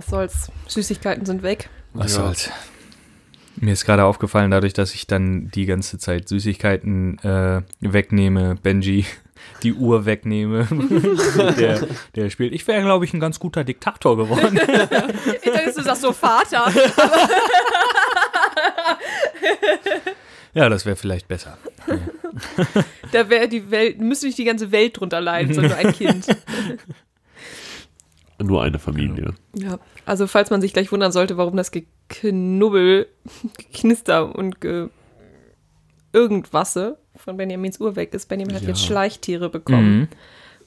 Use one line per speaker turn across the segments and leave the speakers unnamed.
was soll's. Süßigkeiten sind weg.
Was
Ja.
soll's. Mir ist gerade aufgefallen, dadurch, dass ich dann die ganze Zeit Süßigkeiten äh, wegnehme, Benji die Uhr wegnehme, der, der spielt. Ich wäre, glaube ich, ein ganz guter Diktator geworden.
Ich dachte, du sagst so Vater.
ja, das wäre vielleicht besser.
Da wäre die Welt, müsste nicht die ganze Welt drunter leiden, sondern ein Kind.
Nur eine Familie.
Ja, also falls man sich gleich wundern sollte, warum das Geknubbel, Geknister und ge irgendwasse von Benjamins Uhr weg ist. Benjamin hat
Ja.
jetzt Schleichtiere bekommen,
Mhm.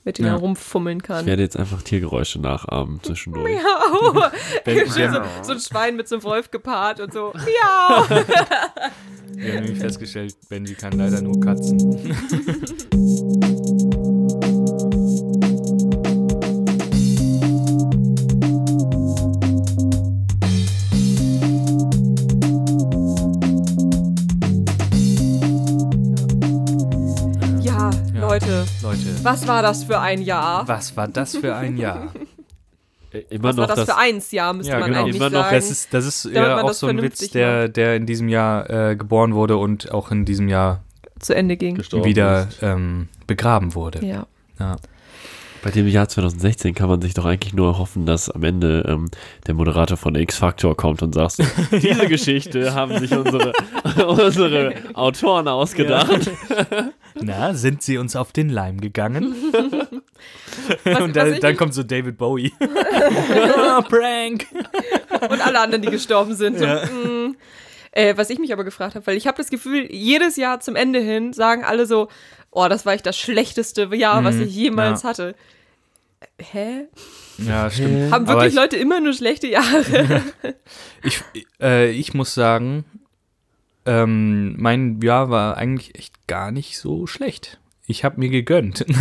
mit denen
Ja.
er rumfummeln
Ich
kann.
werde jetzt einfach Tiergeräusche nachahmen zwischendurch.
Miau.
Ben,
so,
haben,
so ein Schwein mit so einem Wolf gepaart und so. Miau.
wir haben nämlich festgestellt, Benji kann leider nur Katzen.
Leute,
Leute,
was war das für ein Jahr?
was war das für ein Jahr?
Äh, Immer
Was war
noch
das,
das,
für eins Jahr, müsste
Ja,
man
genau.
eigentlich
Immer noch
sagen.
Das ist, das ist ja auch so ein Witz, der, der in diesem Jahr äh, geboren wurde und auch in diesem Jahr
zu Ende ging.
gestorben
wieder ähm, begraben wurde.
Ja.
Ja.
Bei dem Jahr 2016 kann man sich doch eigentlich nur hoffen, dass am Ende ähm, der Moderator von X-Factor kommt und sagt, diese Geschichte haben sich unsere, unsere Autoren ausgedacht.
Na, sind sie uns auf den Leim gegangen?
Was,
und
was
dann, kommt so David Bowie. oh, Prank!
und alle anderen, die gestorben sind.
Ja.
mm. äh, was ich mich aber gefragt habe, weil ich habe das Gefühl, jedes Jahr zum Ende hin sagen alle so, oh, das war echt das schlechteste Jahr, was
Mhm,
ich jemals
ja.
hatte. Hä?
Ja, stimmt.
Haben wirklich
ich,
Leute immer nur schlechte Jahre?
Ich, äh, ich muss sagen, ähm, mein Jahr war eigentlich echt gar nicht so schlecht. Ich habe mir gegönnt.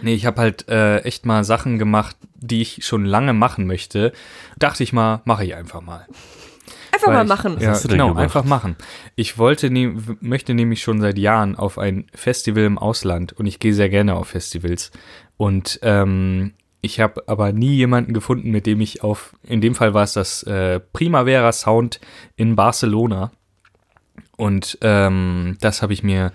nee, ich habe halt äh, echt mal Sachen gemacht, die ich schon lange machen möchte. Dachte ich mal, mache ich einfach mal.
Einfach mal
ich-
machen.
Ja,
du
genau,
gemacht?
einfach machen. Ich wollte ne möchte nämlich schon seit Jahren auf ein Festival im Ausland und ich gehe sehr gerne auf Festivals. Und ähm, ich habe aber nie jemanden gefunden, mit dem ich auf, in dem Fall war es das äh, Primavera Sound in Barcelona. Und ähm, das habe ich mir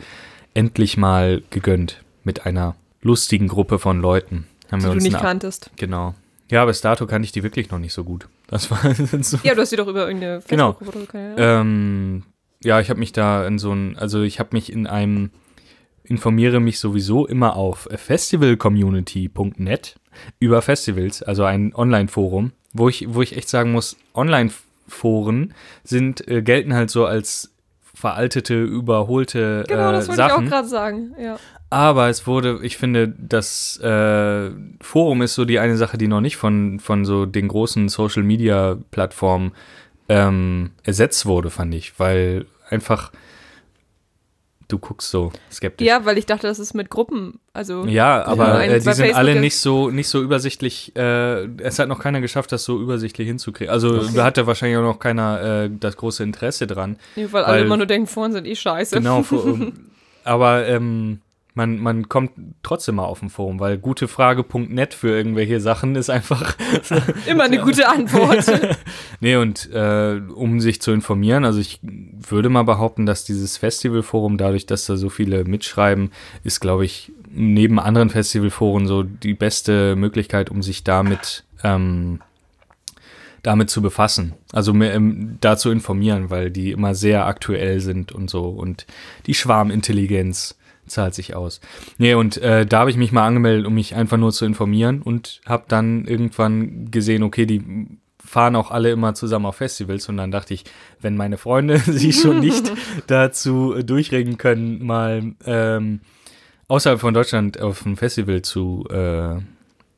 endlich mal gegönnt mit einer lustigen Gruppe von Leuten. Haben
die
wir
du
uns
nicht
eine-
kanntest.
Genau. Ja, bis dato kannte ich die wirklich noch nicht so gut. Das war so
Ja, du hast sie doch über irgendeine
Genau.
Facebook-Gruppe oder so. Ahnung.
ähm, ja, ich habe mich da in so ein, also ich habe mich in einem, informiere mich sowieso immer auf festivalcommunity.net über Festivals, also ein Online-Forum, wo ich, wo ich echt sagen muss, Online-Foren sind, äh, gelten halt so als veraltete, überholte
Genau,
äh,
das wollte ich auch
Sachen.
gerade sagen. Ja.
Aber es wurde, ich finde, das äh, Forum ist so die eine Sache, die noch nicht von, von so den großen Social Media Plattformen ähm, ersetzt wurde, fand ich, weil einfach du guckst so skeptisch.
ja, weil ich dachte, das ist mit Gruppen. Also
Ja, aber äh, die sind
Facebook
alle nicht so nicht so übersichtlich. Äh, es hat noch keiner geschafft, das so übersichtlich hinzukriegen. Also da hatte wahrscheinlich auch noch keiner äh, das große Interesse dran.
Nee, weil alle
Weil-
immer nur denken, Foren sind eh scheiße.
Genau, vor- aber ähm, man, man kommt trotzdem mal auf dem Forum, weil gutefrage.net für irgendwelche Sachen ist einfach.
Immer eine gute Antwort.
nee, und äh, um sich zu informieren, also ich würde mal behaupten, dass dieses Festivalforum, dadurch, dass da so viele mitschreiben, ist, glaube ich, neben anderen Festivalforen so die beste Möglichkeit, um sich damit ähm, damit zu befassen, also mehr, ähm, da zu informieren, weil die immer sehr aktuell sind und so und die Schwarmintelligenz zahlt sich aus. Nee, und äh, da habe ich mich mal angemeldet, um mich einfach nur zu informieren und habe dann irgendwann gesehen, okay, die fahren auch alle immer zusammen auf Festivals und dann dachte ich, wenn meine Freunde sich schon nicht dazu durchregen können, mal ähm, außerhalb von Deutschland auf ein Festival zu äh,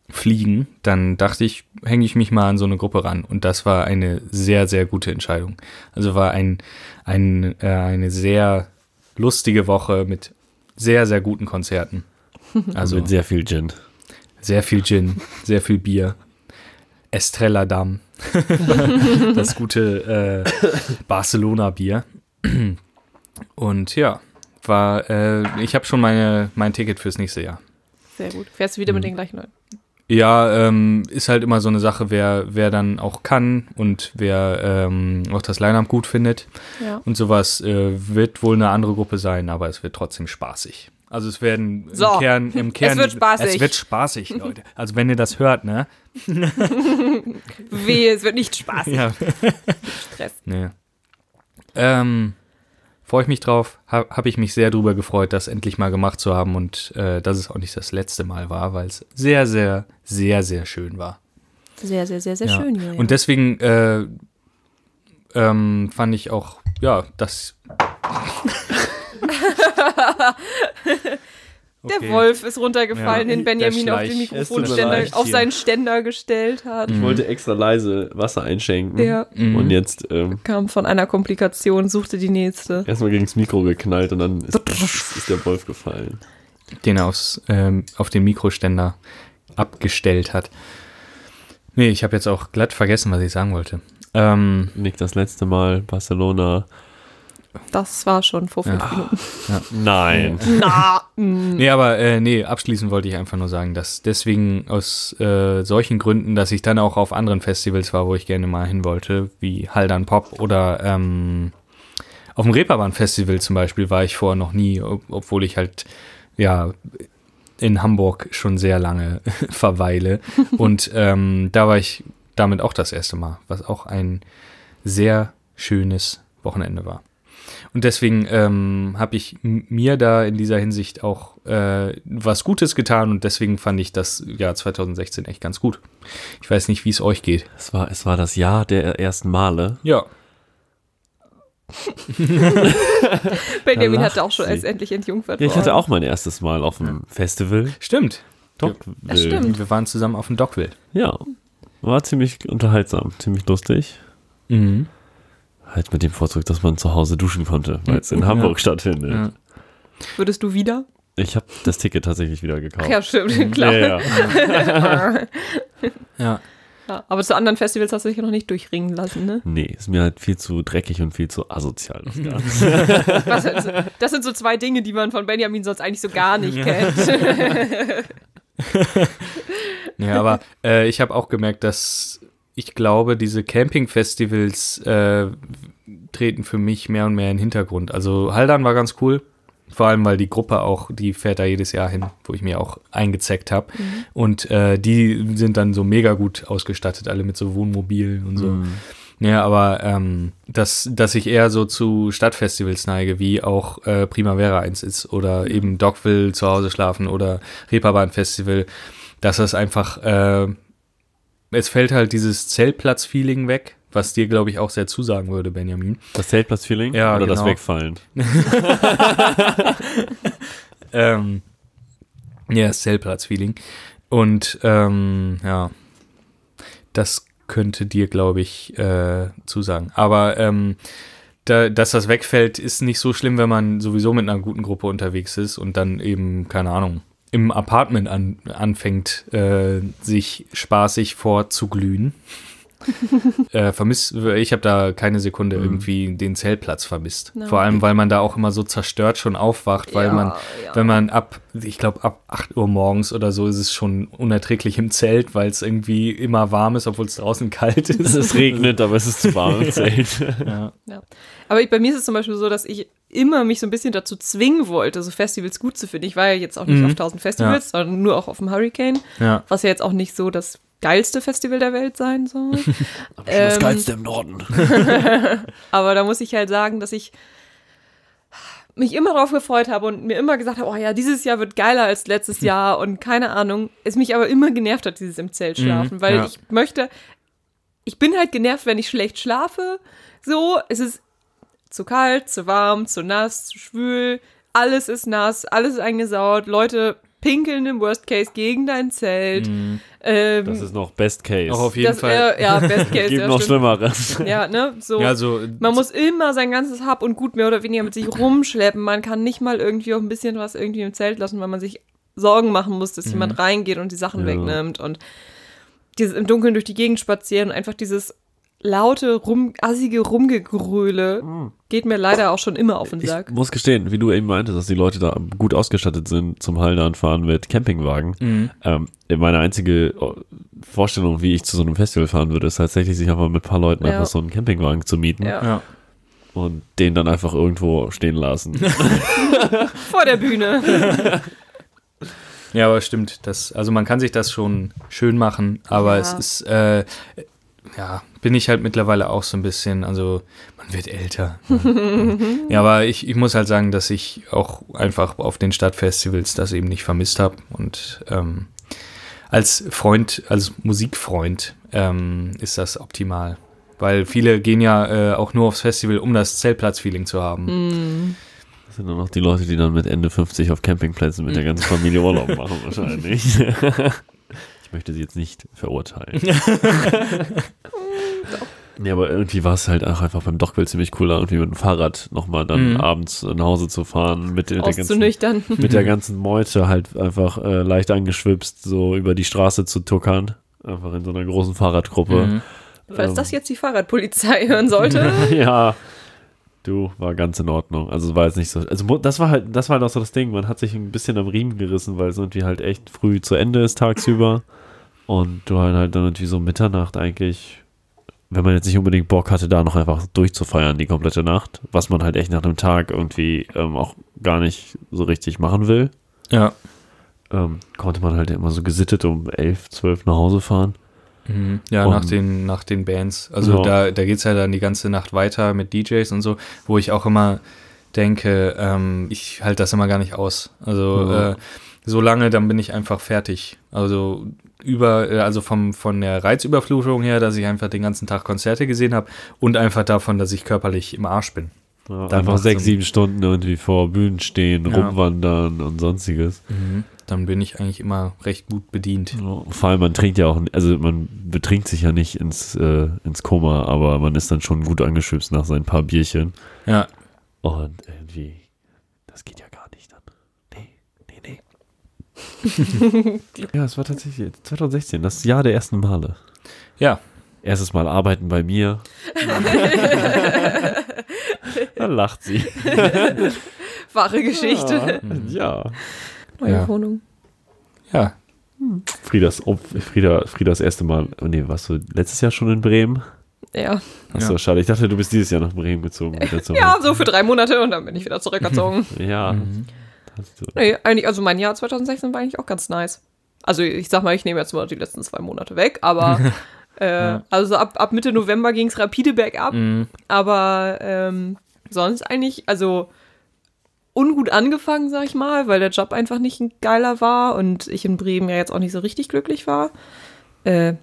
fliegen, dann dachte ich, hänge ich mich mal an so eine Gruppe ran. Und das war eine sehr, sehr gute Entscheidung. Also war ein, ein, äh, eine sehr lustige Woche mit sehr, sehr guten Konzerten.
Also mit sehr viel Gin.
sehr viel Gin, sehr viel Bier. Estrella Damm. das gute äh, Barcelona-Bier. Und ja, war, äh, ich habe schon meine, mein Ticket fürs nächste Jahr.
Sehr gut. Fährst du wieder mit
Mhm.
den gleichen Leuten?
Ja, ähm, ist halt immer so eine Sache, wer, wer dann auch kann und wer ähm, auch das Line-Up gut findet.
Ja.
Und sowas äh, wird wohl eine andere Gruppe sein, aber es wird trotzdem spaßig. Also es werden
So.
im Kern, im Kern
wird spaßig.
Es wird spaßig, Leute. Also wenn ihr das hört, ne?
Wehe, es wird nicht spaßig.
Ja.
Stress.
Nee. Ähm, freue ich mich drauf. Ha, Habe ich mich sehr drüber gefreut, das endlich mal gemacht zu haben und äh, dass es auch nicht das letzte Mal war, weil es sehr, sehr, sehr, sehr schön war.
Sehr, sehr, sehr, sehr
Ja.
schön, Julian.
Und deswegen äh, ähm, fand ich auch, ja, das.
Der
Okay.
Wolf ist runtergefallen,
Ja.
den Benjamin
Der
auf den Mikrofonständer, auf seinen Ständer gestellt hat.
Ich wollte extra leise Wasser einschenken.
Ja.
Mhm.
Und jetzt ähm,
Kam von einer Komplikation, suchte die nächste.
erstmal gegen das Mikro geknallt und dann ist, ist der Wolf gefallen.
den er aufs, ähm, auf den Mikroständer abgestellt hat. Nee, ich habe jetzt auch glatt vergessen, was ich sagen wollte. Ähm,
Nicht das letzte Mal Barcelona.
Das war schon vor fünf Minuten.
Nein.
Na, mm.
nee, aber äh, nee, abschließend wollte ich einfach nur sagen, dass deswegen aus äh, solchen Gründen, dass ich dann auch auf anderen Festivals war, wo ich gerne mal hin wollte, wie Haldern Pop oder ähm, auf dem Reeperbahn-Festival zum Beispiel war ich vorher noch nie, ob, obwohl ich halt, ja, in Hamburg schon sehr lange verweile. Und ähm, da war ich damit auch das erste Mal, was auch ein sehr schönes Wochenende war. Und deswegen ähm, habe ich mir da in dieser Hinsicht auch äh, was Gutes getan und deswegen fand ich das Jahr 2016 echt ganz gut. Ich weiß nicht, wie es euch geht.
Es war, es war das Jahr der ersten Male.
Ja.
Benjamin hatte auch schon als endlich entjungfert
Ja, ich hatte auch mein erstes Mal auf dem Festival.
Stimmt.
Doc
Das stimmt.
Wir waren zusammen auf dem Dockville.
Ja. War ziemlich unterhaltsam, ziemlich lustig.
Mhm.
Halt mit dem Vorzug, dass man zu Hause duschen konnte, weil es in Hamburg stattfindet.
Ja.
Würdest du wieder?
Ich habe das Ticket tatsächlich wieder gekauft.
Ja, stimmt, klar.
Ja, ja.
Ja.
Ja, aber zu anderen Festivals hast du dich ja noch nicht durchringen lassen, ne?
Nee, ist mir halt viel zu dreckig und viel zu asozial. Das Ganze.
Was, also, das sind so zwei Dinge, die man von Benjamin sonst eigentlich so gar nicht kennt.
Ja, aber äh, ich habe auch gemerkt, dass ich glaube, diese Camping-Festivals äh, treten für mich mehr und mehr in den Hintergrund. Also Haldern war ganz cool. Vor allem, weil die Gruppe auch, die fährt da jedes Jahr hin, wo ich mir auch eingezeckt habe. Und äh, die sind dann so mega gut ausgestattet, alle mit so Wohnmobilen und so.
Mhm.
Ja, aber ähm, dass, dass ich eher so zu Stadtfestivals neige, wie auch äh, Primavera eins ist oder eben Dockville zu Hause schlafen oder Reeperbahn Festival, dass das einfach, äh, es fällt halt dieses Zeltplatz-Feeling weg, was dir, glaube ich, auch sehr zusagen würde, Benjamin.
Das Zeltplatz-Feeling
Ja,
oder das
genau.
Wegfallen?
Ähm, ja, das Zeltplatz-Feeling. Und ähm, ja, das könnte dir, glaube ich, äh, zusagen. Aber ähm, da, dass das wegfällt, ist nicht so schlimm, wenn man sowieso mit einer guten Gruppe unterwegs ist und dann eben, keine Ahnung, im Apartment an, anfängt, äh, sich spaßig vorzuglühen. äh, vermisst, ich habe da keine Sekunde irgendwie den Zeltplatz vermisst.
Na,
Vor allem, weil man da auch immer so zerstört schon aufwacht, weil
Ja,
man,
ja.
wenn man ab, ich glaube, ab 8 Uhr morgens oder so ist es schon unerträglich im Zelt, weil es irgendwie immer warm ist, obwohl es draußen kalt ist.
Es regnet, aber es ist zu warm im Zelt.
ja.
Ja. Aber ich, bei mir ist es zum Beispiel so, dass ich immer mich so ein bisschen dazu zwingen wollte, so Festivals gut zu finden. Ich war ja jetzt auch nicht
Mhm.
auf 1000 Festivals, sondern nur auch auf dem Hurricane,
ja.
was ja jetzt auch nicht so das geilste Festival der Welt sein soll.
das
Ähm,
Geilste im Norden.
Aber da muss ich halt sagen, dass ich mich immer drauf gefreut habe und mir immer gesagt habe, oh ja, dieses Jahr wird geiler als letztes Jahr und keine Ahnung. Es mich aber immer genervt hat, dieses im Zelt schlafen,
Mhm,
weil
ja.
ich möchte, ich bin halt genervt, wenn ich schlecht schlafe. So, es ist zu kalt, zu warm, zu nass, zu schwül, alles ist nass, alles ist eingesaut, Leute pinkeln im Worst Case gegen dein Zelt. Ähm,
Das ist noch Best Case.
Auch auf jeden
das,
Fall.
äh, ja, Best Case,
Gibt
ja,
noch
stimmt.
Schlimmeres.
Ja, ne, so.
Ja, so,
Man muss immer sein ganzes Hab und Gut mehr oder weniger mit sich rumschleppen. Man kann nicht mal irgendwie auch ein bisschen was irgendwie im Zelt lassen, weil man sich Sorgen machen muss, dass jemand reingeht und die Sachen
Ja.
wegnimmt. Und dieses im Dunkeln durch die Gegend spazieren und einfach dieses laute, rum, assige Rumgegröle geht mir leider auch schon immer auf den
Ich
Sack.
muss gestehen, wie du eben meintest, dass die Leute da gut ausgestattet sind zum Hallenland fahren mit Campingwagen.
Mhm.
Ähm, meine einzige oh, Vorstellung, wie ich zu so einem Festival fahren würde, ist tatsächlich, sich einfach mit ein paar Leuten
Ja.
einfach so einen Campingwagen zu mieten
Ja.
Ja.
und den dann einfach irgendwo stehen lassen.
Vor der Bühne.
Ja, aber stimmt. Das, also man kann sich das schon schön machen, aber
Ja.
es ist, äh, ja, bin ich halt mittlerweile auch so ein bisschen, also man wird älter. ja, aber ich, ich muss halt sagen, dass ich auch einfach auf den Stadtfestivals das eben nicht vermisst habe und ähm, als Freund, als Musikfreund ähm, ist das optimal. Weil viele gehen ja äh, auch nur aufs Festival, um das Zeltplatz-Feeling zu haben.
Das sind dann noch die Leute, die dann mit Ende 50 auf Campingplätzen mit der ganzen Familie Urlaub machen, wahrscheinlich. möchte sie jetzt nicht verurteilen. Nee, aber irgendwie war es halt auch einfach beim Dockbill ziemlich cool, irgendwie mit dem Fahrrad nochmal dann
Mhm.
abends nach Hause zu fahren, mit, der ganzen, mit der ganzen Meute halt einfach äh, leicht angeschwipst, so über die Straße zu tuckern. Einfach in so einer großen Fahrradgruppe.
Mhm.
Falls
Ähm,
das jetzt die Fahrradpolizei hören sollte.
ja. Du, war ganz in Ordnung. Also war jetzt nicht so. Also das war halt, das war halt auch so das Ding. Man hat sich ein bisschen am Riemen gerissen, weil es irgendwie halt echt früh zu Ende ist tagsüber. Und du halt, halt dann irgendwie so Mitternacht eigentlich, wenn man jetzt nicht unbedingt Bock hatte, da noch einfach durchzufeiern die komplette Nacht, was man halt echt nach einem Tag irgendwie ähm, auch gar nicht so richtig machen will,
Ja.
ähm, konnte man halt immer so gesittet um elf, zwölf nach Hause fahren.
Mhm. Ja,
Und-
nach den, nach den Bands. Also
Ja.
da, da geht es ja dann die ganze Nacht weiter mit DJs und so, wo ich auch immer denke, ähm, ich halte das immer gar nicht aus. Also
Ja.
äh, so lange, dann bin ich einfach fertig. Also über, äh, also vom, von der Reizüberflutung her, dass ich einfach den ganzen Tag Konzerte gesehen habe und einfach davon, dass ich körperlich im Arsch bin.
Ja, einfach sechs, sieben Stunden irgendwie vor Bühnen stehen,
Ja.
rumwandern und sonstiges.
Dann bin ich eigentlich immer recht gut bedient.
Ja, Vor allem, man trinkt ja auch, also man betrinkt sich ja nicht ins, äh, ins Koma, aber man ist dann schon gut angeschützt nach seinen paar Bierchen.
Ja.
Und irgendwie, das geht ja gar nicht dann. Nee, nee, nee. ja, es war tatsächlich 2016, das Jahr der ersten Male.
Ja.
Erstes Mal arbeiten bei mir. da lacht sie.
Wahre Geschichte.
Ja.
Neue
Ja.
Wohnung.
Ja.
Friedas, oh, Frieda, Friedas erste Mal, oh nee, warst du letztes Jahr schon in Bremen?
Ja.
Achso,
Ja.
schade. Ich dachte, du bist dieses Jahr nach Bremen gezogen.
ja, so für drei Monate und dann bin ich wieder zurückgezogen.
Ja.
Mhm.
Hast du.
nee, eigentlich, also mein Jahr 2016 war eigentlich auch ganz nice. Also ich sag mal, ich nehme jetzt mal die letzten zwei Monate weg, aber äh, also ab, ab Mitte November ging es rapide bergab.
Mhm.
Aber ähm, sonst eigentlich, also ungut angefangen, sag ich mal, weil der Job einfach nicht ein geiler war und ich in Bremen ja jetzt auch nicht so richtig glücklich war. Äh,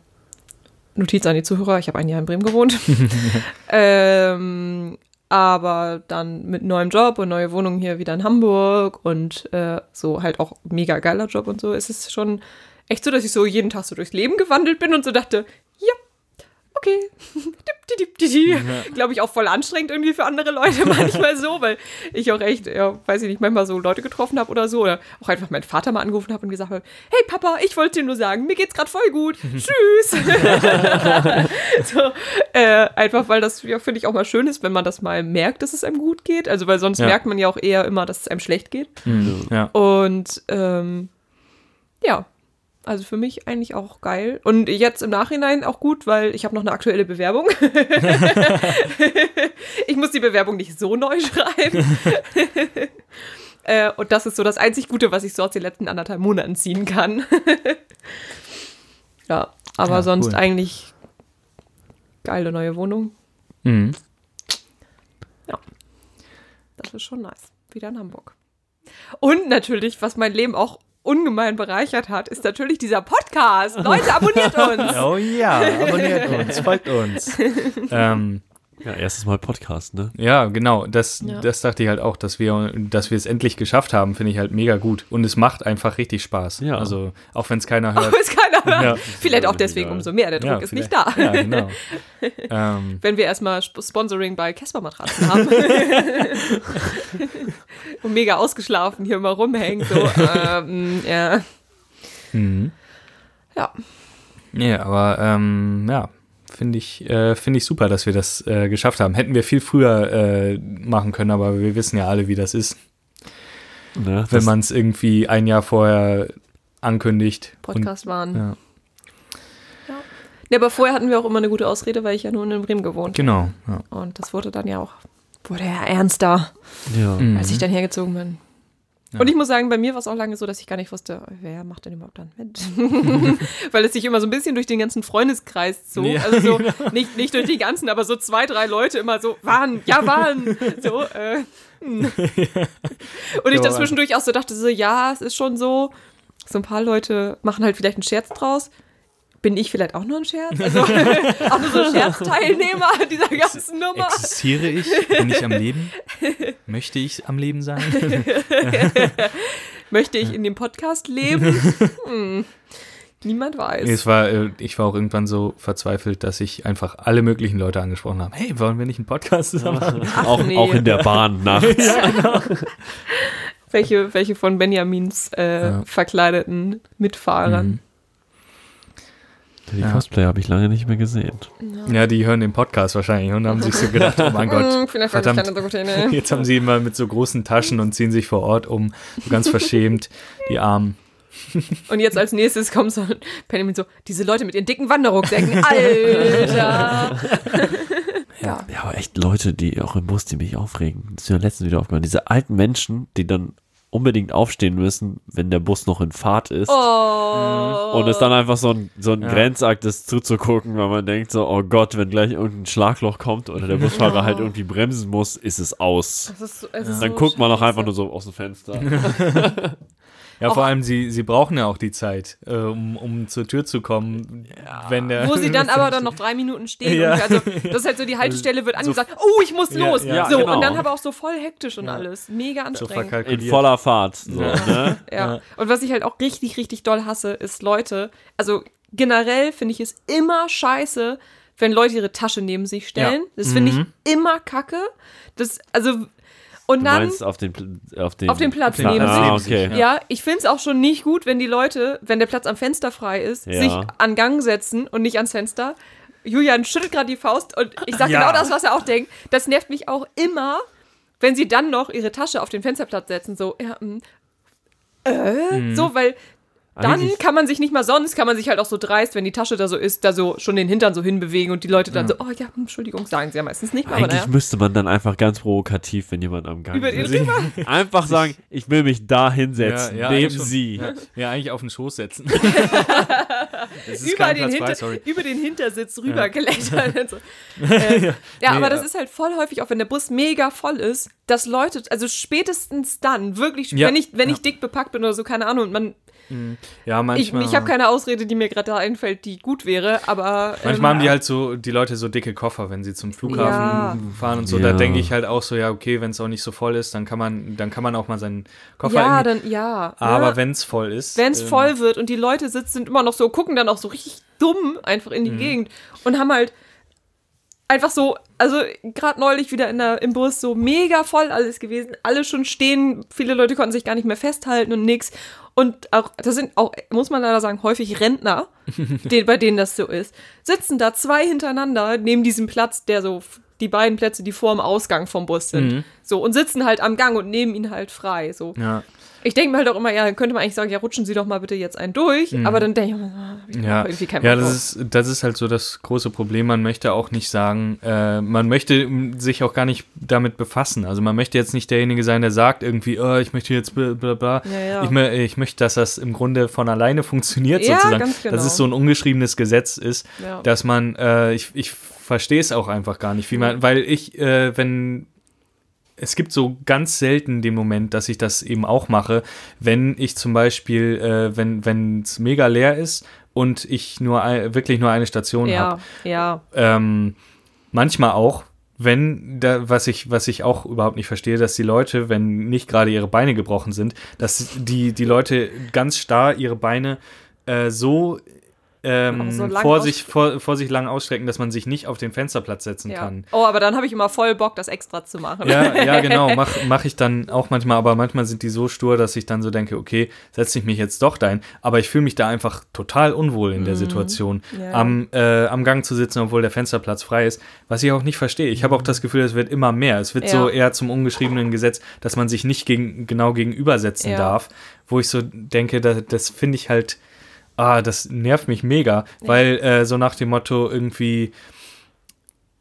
Notiz an die Zuhörer, ich habe ein Jahr in Bremen gewohnt. ähm, aber dann mit neuem Job und neue Wohnung hier wieder in Hamburg und äh, so halt auch mega geiler Job und so, ist es schon echt so, dass ich so jeden Tag so durchs Leben gewandelt bin und so dachte, ja, okay. Glaube ich auch voll anstrengend irgendwie für andere Leute manchmal so, weil ich auch echt, ja, weiß ich nicht, manchmal so Leute getroffen habe oder so oder auch einfach meinen Vater mal angerufen habe und gesagt habe, hey Papa, ich wollte dir nur sagen, mir geht's gerade voll gut, tschüss. so, äh, einfach weil das, ja, finde ich auch mal schön ist, wenn man das mal merkt, dass es einem gut geht, also weil sonst
Ja.
merkt man ja auch eher immer, dass es einem schlecht geht
Mhm. Ja.
und ähm, ja, also für mich eigentlich auch geil. Und jetzt im Nachhinein auch gut, weil ich habe noch eine aktuelle Bewerbung. ich muss die Bewerbung nicht so neu schreiben. äh, und das ist so das einzig Gute, was ich so aus den letzten anderthalb Monaten ziehen kann. ja, aber
Ja,
sonst
cool.
eigentlich geile neue Wohnung.
Mhm.
Das ist schon nice. Wieder in Hamburg. Und natürlich, was mein Leben auch ungemein bereichert hat, ist natürlich dieser Podcast. Leute, abonniert uns.
Oh ja, abonniert uns, folgt uns. ähm,
Ja, erstes Mal Podcast, ne?
ja, genau. Das,
Ja.
das dachte ich halt auch, dass wir, dass wir es endlich geschafft haben, finde ich halt mega gut. Und es macht einfach richtig Spaß.
Ja.
Also, auch wenn es keiner hört.
ist keiner hören.
Ja.
Vielleicht auch
Egal.
deswegen umso mehr. Der Druck
ja,
ist
vielleicht-
nicht da.
Ja, genau. ähm,
Wenn wir erstmal Sp- Sponsoring bei Casper Matratzen haben. Und mega ausgeschlafen hier immer rumhängen. So, ähm, ja.
mhm.
ja.
Nee, aber ähm, ja, finde ich, äh, finde ich super, dass wir das äh, geschafft haben. Hätten wir viel früher äh, machen können, aber wir wissen ja alle, wie das ist,
Ne?
wenn man es irgendwie ein Jahr vorher ankündigt.
Podcast waren.
Und, ja,
Ja, aber vorher hatten wir auch immer eine gute Ausrede, weil ich ja nur in Bremen gewohnt
genau. Ja.
Und das wurde dann ja auch, wurde ja ernster,
ja.
Mhm.
als ich dann hergezogen bin.
Ja.
Und ich muss sagen, bei mir war es auch lange so, dass ich gar nicht wusste, wer macht denn überhaupt dann mit? Weil es sich immer so ein bisschen durch den ganzen Freundeskreis zog.
Ja,
also so, nicht, nicht durch die ganzen, aber so zwei, drei Leute immer so, waren, ja, waren. So, äh, hm. Und ich dann zwischendurch auch so dachte, so, ja, es ist schon so. So ein paar Leute machen halt vielleicht einen Scherz draus. Bin ich vielleicht auch nur ein Scherz? Also auch nur so Scherzteilnehmer dieser ganzen Nummer.
Existiere ich? Bin ich am Leben? Möchte ich am Leben sein?
Möchte ich in dem Podcast leben? Hm. Niemand weiß.
Es war, äh, ich war auch irgendwann so verzweifelt, dass ich einfach alle möglichen Leute angesprochen habe. Hey, wollen wir nicht einen Podcast zusammen machen?
auch,
nee.
auch in der Bahn nachts.
welche, welche von Benjamins äh,
Ja.
verkleideten Mitfahrern.
Mhm.
Die
Ja.
Cosplayer habe ich lange nicht mehr gesehen.
Ja, die hören den Podcast wahrscheinlich und haben sich so gedacht, oh mein Gott, verdammt. Jetzt haben sie immer mit so großen Taschen und ziehen sich vor Ort um, so ganz verschämt, die Armen.
Und jetzt als nächstes kommt so Benjamin so, diese Leute mit ihren dicken Wanderrucksäcken, Alter! ja.
Ja, aber echt Leute, die auch im Bus, die mich aufregen. Das ist mir letztens wieder aufgefallen. Diese alten Menschen, die dann unbedingt aufstehen müssen, wenn der Bus noch in Fahrt ist.
Oh.
Und es dann einfach so ein, so ein
Ja.
Grenzakt ist zuzugucken, weil man denkt so, oh Gott, wenn gleich irgendein Schlagloch kommt oder der Busfahrer
Oh.
halt irgendwie bremsen muss, ist es aus.
Es ist, es ist
Dann
so
guckt man auch einfach nur so aus dem Fenster.
Ja,
Auch-
vor allem, sie, sie brauchen ja auch die Zeit, äh, um, um zur Tür zu kommen, wenn der...
Wo sie dann aber dann noch drei Minuten stehen.
Ja.
Und also, das ist halt so, die Haltestelle wird angesagt, oh, ich muss
Ja,
los.
ja,
so,
genau.
und dann aber auch so voll hektisch und alles. Mega
so
anstrengend.
In voller Fahrt. So, ne?
Ja.
Ja.
Und was ich halt auch richtig, richtig doll hasse, ist Leute, also generell finde ich es immer scheiße, wenn Leute ihre Tasche neben sich stellen.
Ja.
Das finde
Mhm.
ich immer kacke. Das, also, und
Du
dann.
auf den, Pl- auf den,
Auf den Platz
Klar,
neben
Ah,
sich.
okay.
Ja.
Ich finde es auch schon nicht gut, wenn die Leute, wenn der Platz am Fenster frei ist,
Ja.
sich an Gang setzen und nicht ans Fenster. Julian schüttelt gerade die Faust und ich sage
Ja.
genau das, was er auch denkt. Das nervt mich auch immer, wenn sie dann noch ihre Tasche auf den Fensterplatz setzen. So, ja, mm, äh, so, weil dann
Eigentlich-
kann man sich nicht mal sonst, kann man sich halt auch so dreist, wenn die Tasche da so ist, da so schon den Hintern so hinbewegen und die Leute dann so, oh ja, Entschuldigung, sagen sie ja meistens nicht, aber
Eigentlich
naja.
müsste man dann einfach ganz provokativ, wenn jemand am Gang
Über den
sitzt, einfach sagen, ich will mich da hinsetzen, neben
eigentlich schon.
sie.
Ja, ja, eigentlich auf den Schoß setzen.
Über den, Hinter,
frei,
über den Hintersitz rübergeklettert. und So. Äh, ja,
Nee,
aber das
äh,
ist halt voll häufig, auch wenn der Bus mega voll ist, dass Leute, also spätestens dann, wirklich,
Ja,
wenn, ich, wenn
ja.
ich dick bepackt bin oder so, keine Ahnung, und man,
Ja,
ich,
manchmal.
ich habe keine Ausrede, die mir gerade da einfällt, die gut wäre, aber.
Manchmal
ähm,
haben die halt so, die Leute so dicke Koffer, wenn sie zum Flughafen
Ja.
fahren und so.
Ja.
Da denke ich halt auch so, ja, okay, wenn es auch nicht so voll ist, dann kann man, dann kann man auch mal seinen Koffer
Ja, dann, ja.
Aber
ne?
wenn es voll ist.
wenn es
ähm,
voll wird und die Leute sitzen sind immer noch so, gucken dann auch so richtig dumm einfach
Mhm.
in die Gegend und haben halt einfach so, also gerade neulich wieder in der, im Bus so mega voll alles gewesen, alle schon stehen, viele Leute konnten sich gar nicht mehr festhalten und nix. Und auch, das sind auch, muss man leider sagen, häufig Rentner, den, bei denen das so ist, sitzen da zwei hintereinander neben diesem Platz, der so die beiden Plätze, die vor dem Ausgang vom Bus sind.
Mhm.
So, und sitzen halt am Gang und nehmen ihn halt frei. So.
Ja,
Ich denke mir halt auch immer, ja, dann könnte man eigentlich sagen, ja, rutschen Sie doch mal bitte jetzt einen durch. Aber dann denke ich hab ich
Mhm. ja.
irgendwie keinen
ja
Bock
das, ist, das ist halt so das große Problem. Man möchte auch nicht sagen, äh, man möchte mm, sich auch gar nicht damit befassen. Also man möchte jetzt nicht derjenige sein, der sagt irgendwie, oh, ich möchte jetzt bla bla bla.
Ja, ja.
Ich, mö- ich möchte, dass das im Grunde von alleine funktioniert
Ja,
sozusagen.
ganz genau.
Dass es so ein ungeschriebenes Gesetz ist, dass man, äh, ich, ich verstehe es auch einfach gar nicht, wie man, weil ich, äh, wenn es gibt so ganz selten den Moment, dass ich das eben auch mache, wenn ich zum Beispiel, äh, wenn es mega leer ist und ich nur ein, wirklich nur eine Station habe.
Ja, ja.
Ähm, manchmal auch, wenn, da, was, ich, was ich auch überhaupt nicht verstehe, dass die Leute, wenn nicht gerade ihre Beine gebrochen sind, dass die, die Leute ganz starr ihre Beine äh, so ähm,
so lang
vor, sich, vor, vor sich lang ausstrecken, dass man sich nicht auf den Fensterplatz setzen
Ja.
kann.
Oh, aber dann habe ich immer voll Bock, das extra zu machen.
Ja, ja, genau, mache mach ich dann auch manchmal, aber manchmal sind die so stur, dass ich dann so denke, okay, setze ich mich jetzt doch dahin, aber ich fühle mich da einfach total unwohl in der Situation,
Mhm. Ja.
am, äh, am Gang zu sitzen, obwohl der Fensterplatz frei ist, was ich auch nicht verstehe. Ich habe auch das Gefühl, es wird immer mehr. Es wird
Ja.
so eher zum ungeschriebenen Gesetz, dass man sich nicht gegen, genau gegenübersetzen darf, wo ich so denke, da, das finde ich halt, ah, das nervt mich mega, weil äh, so nach dem Motto irgendwie,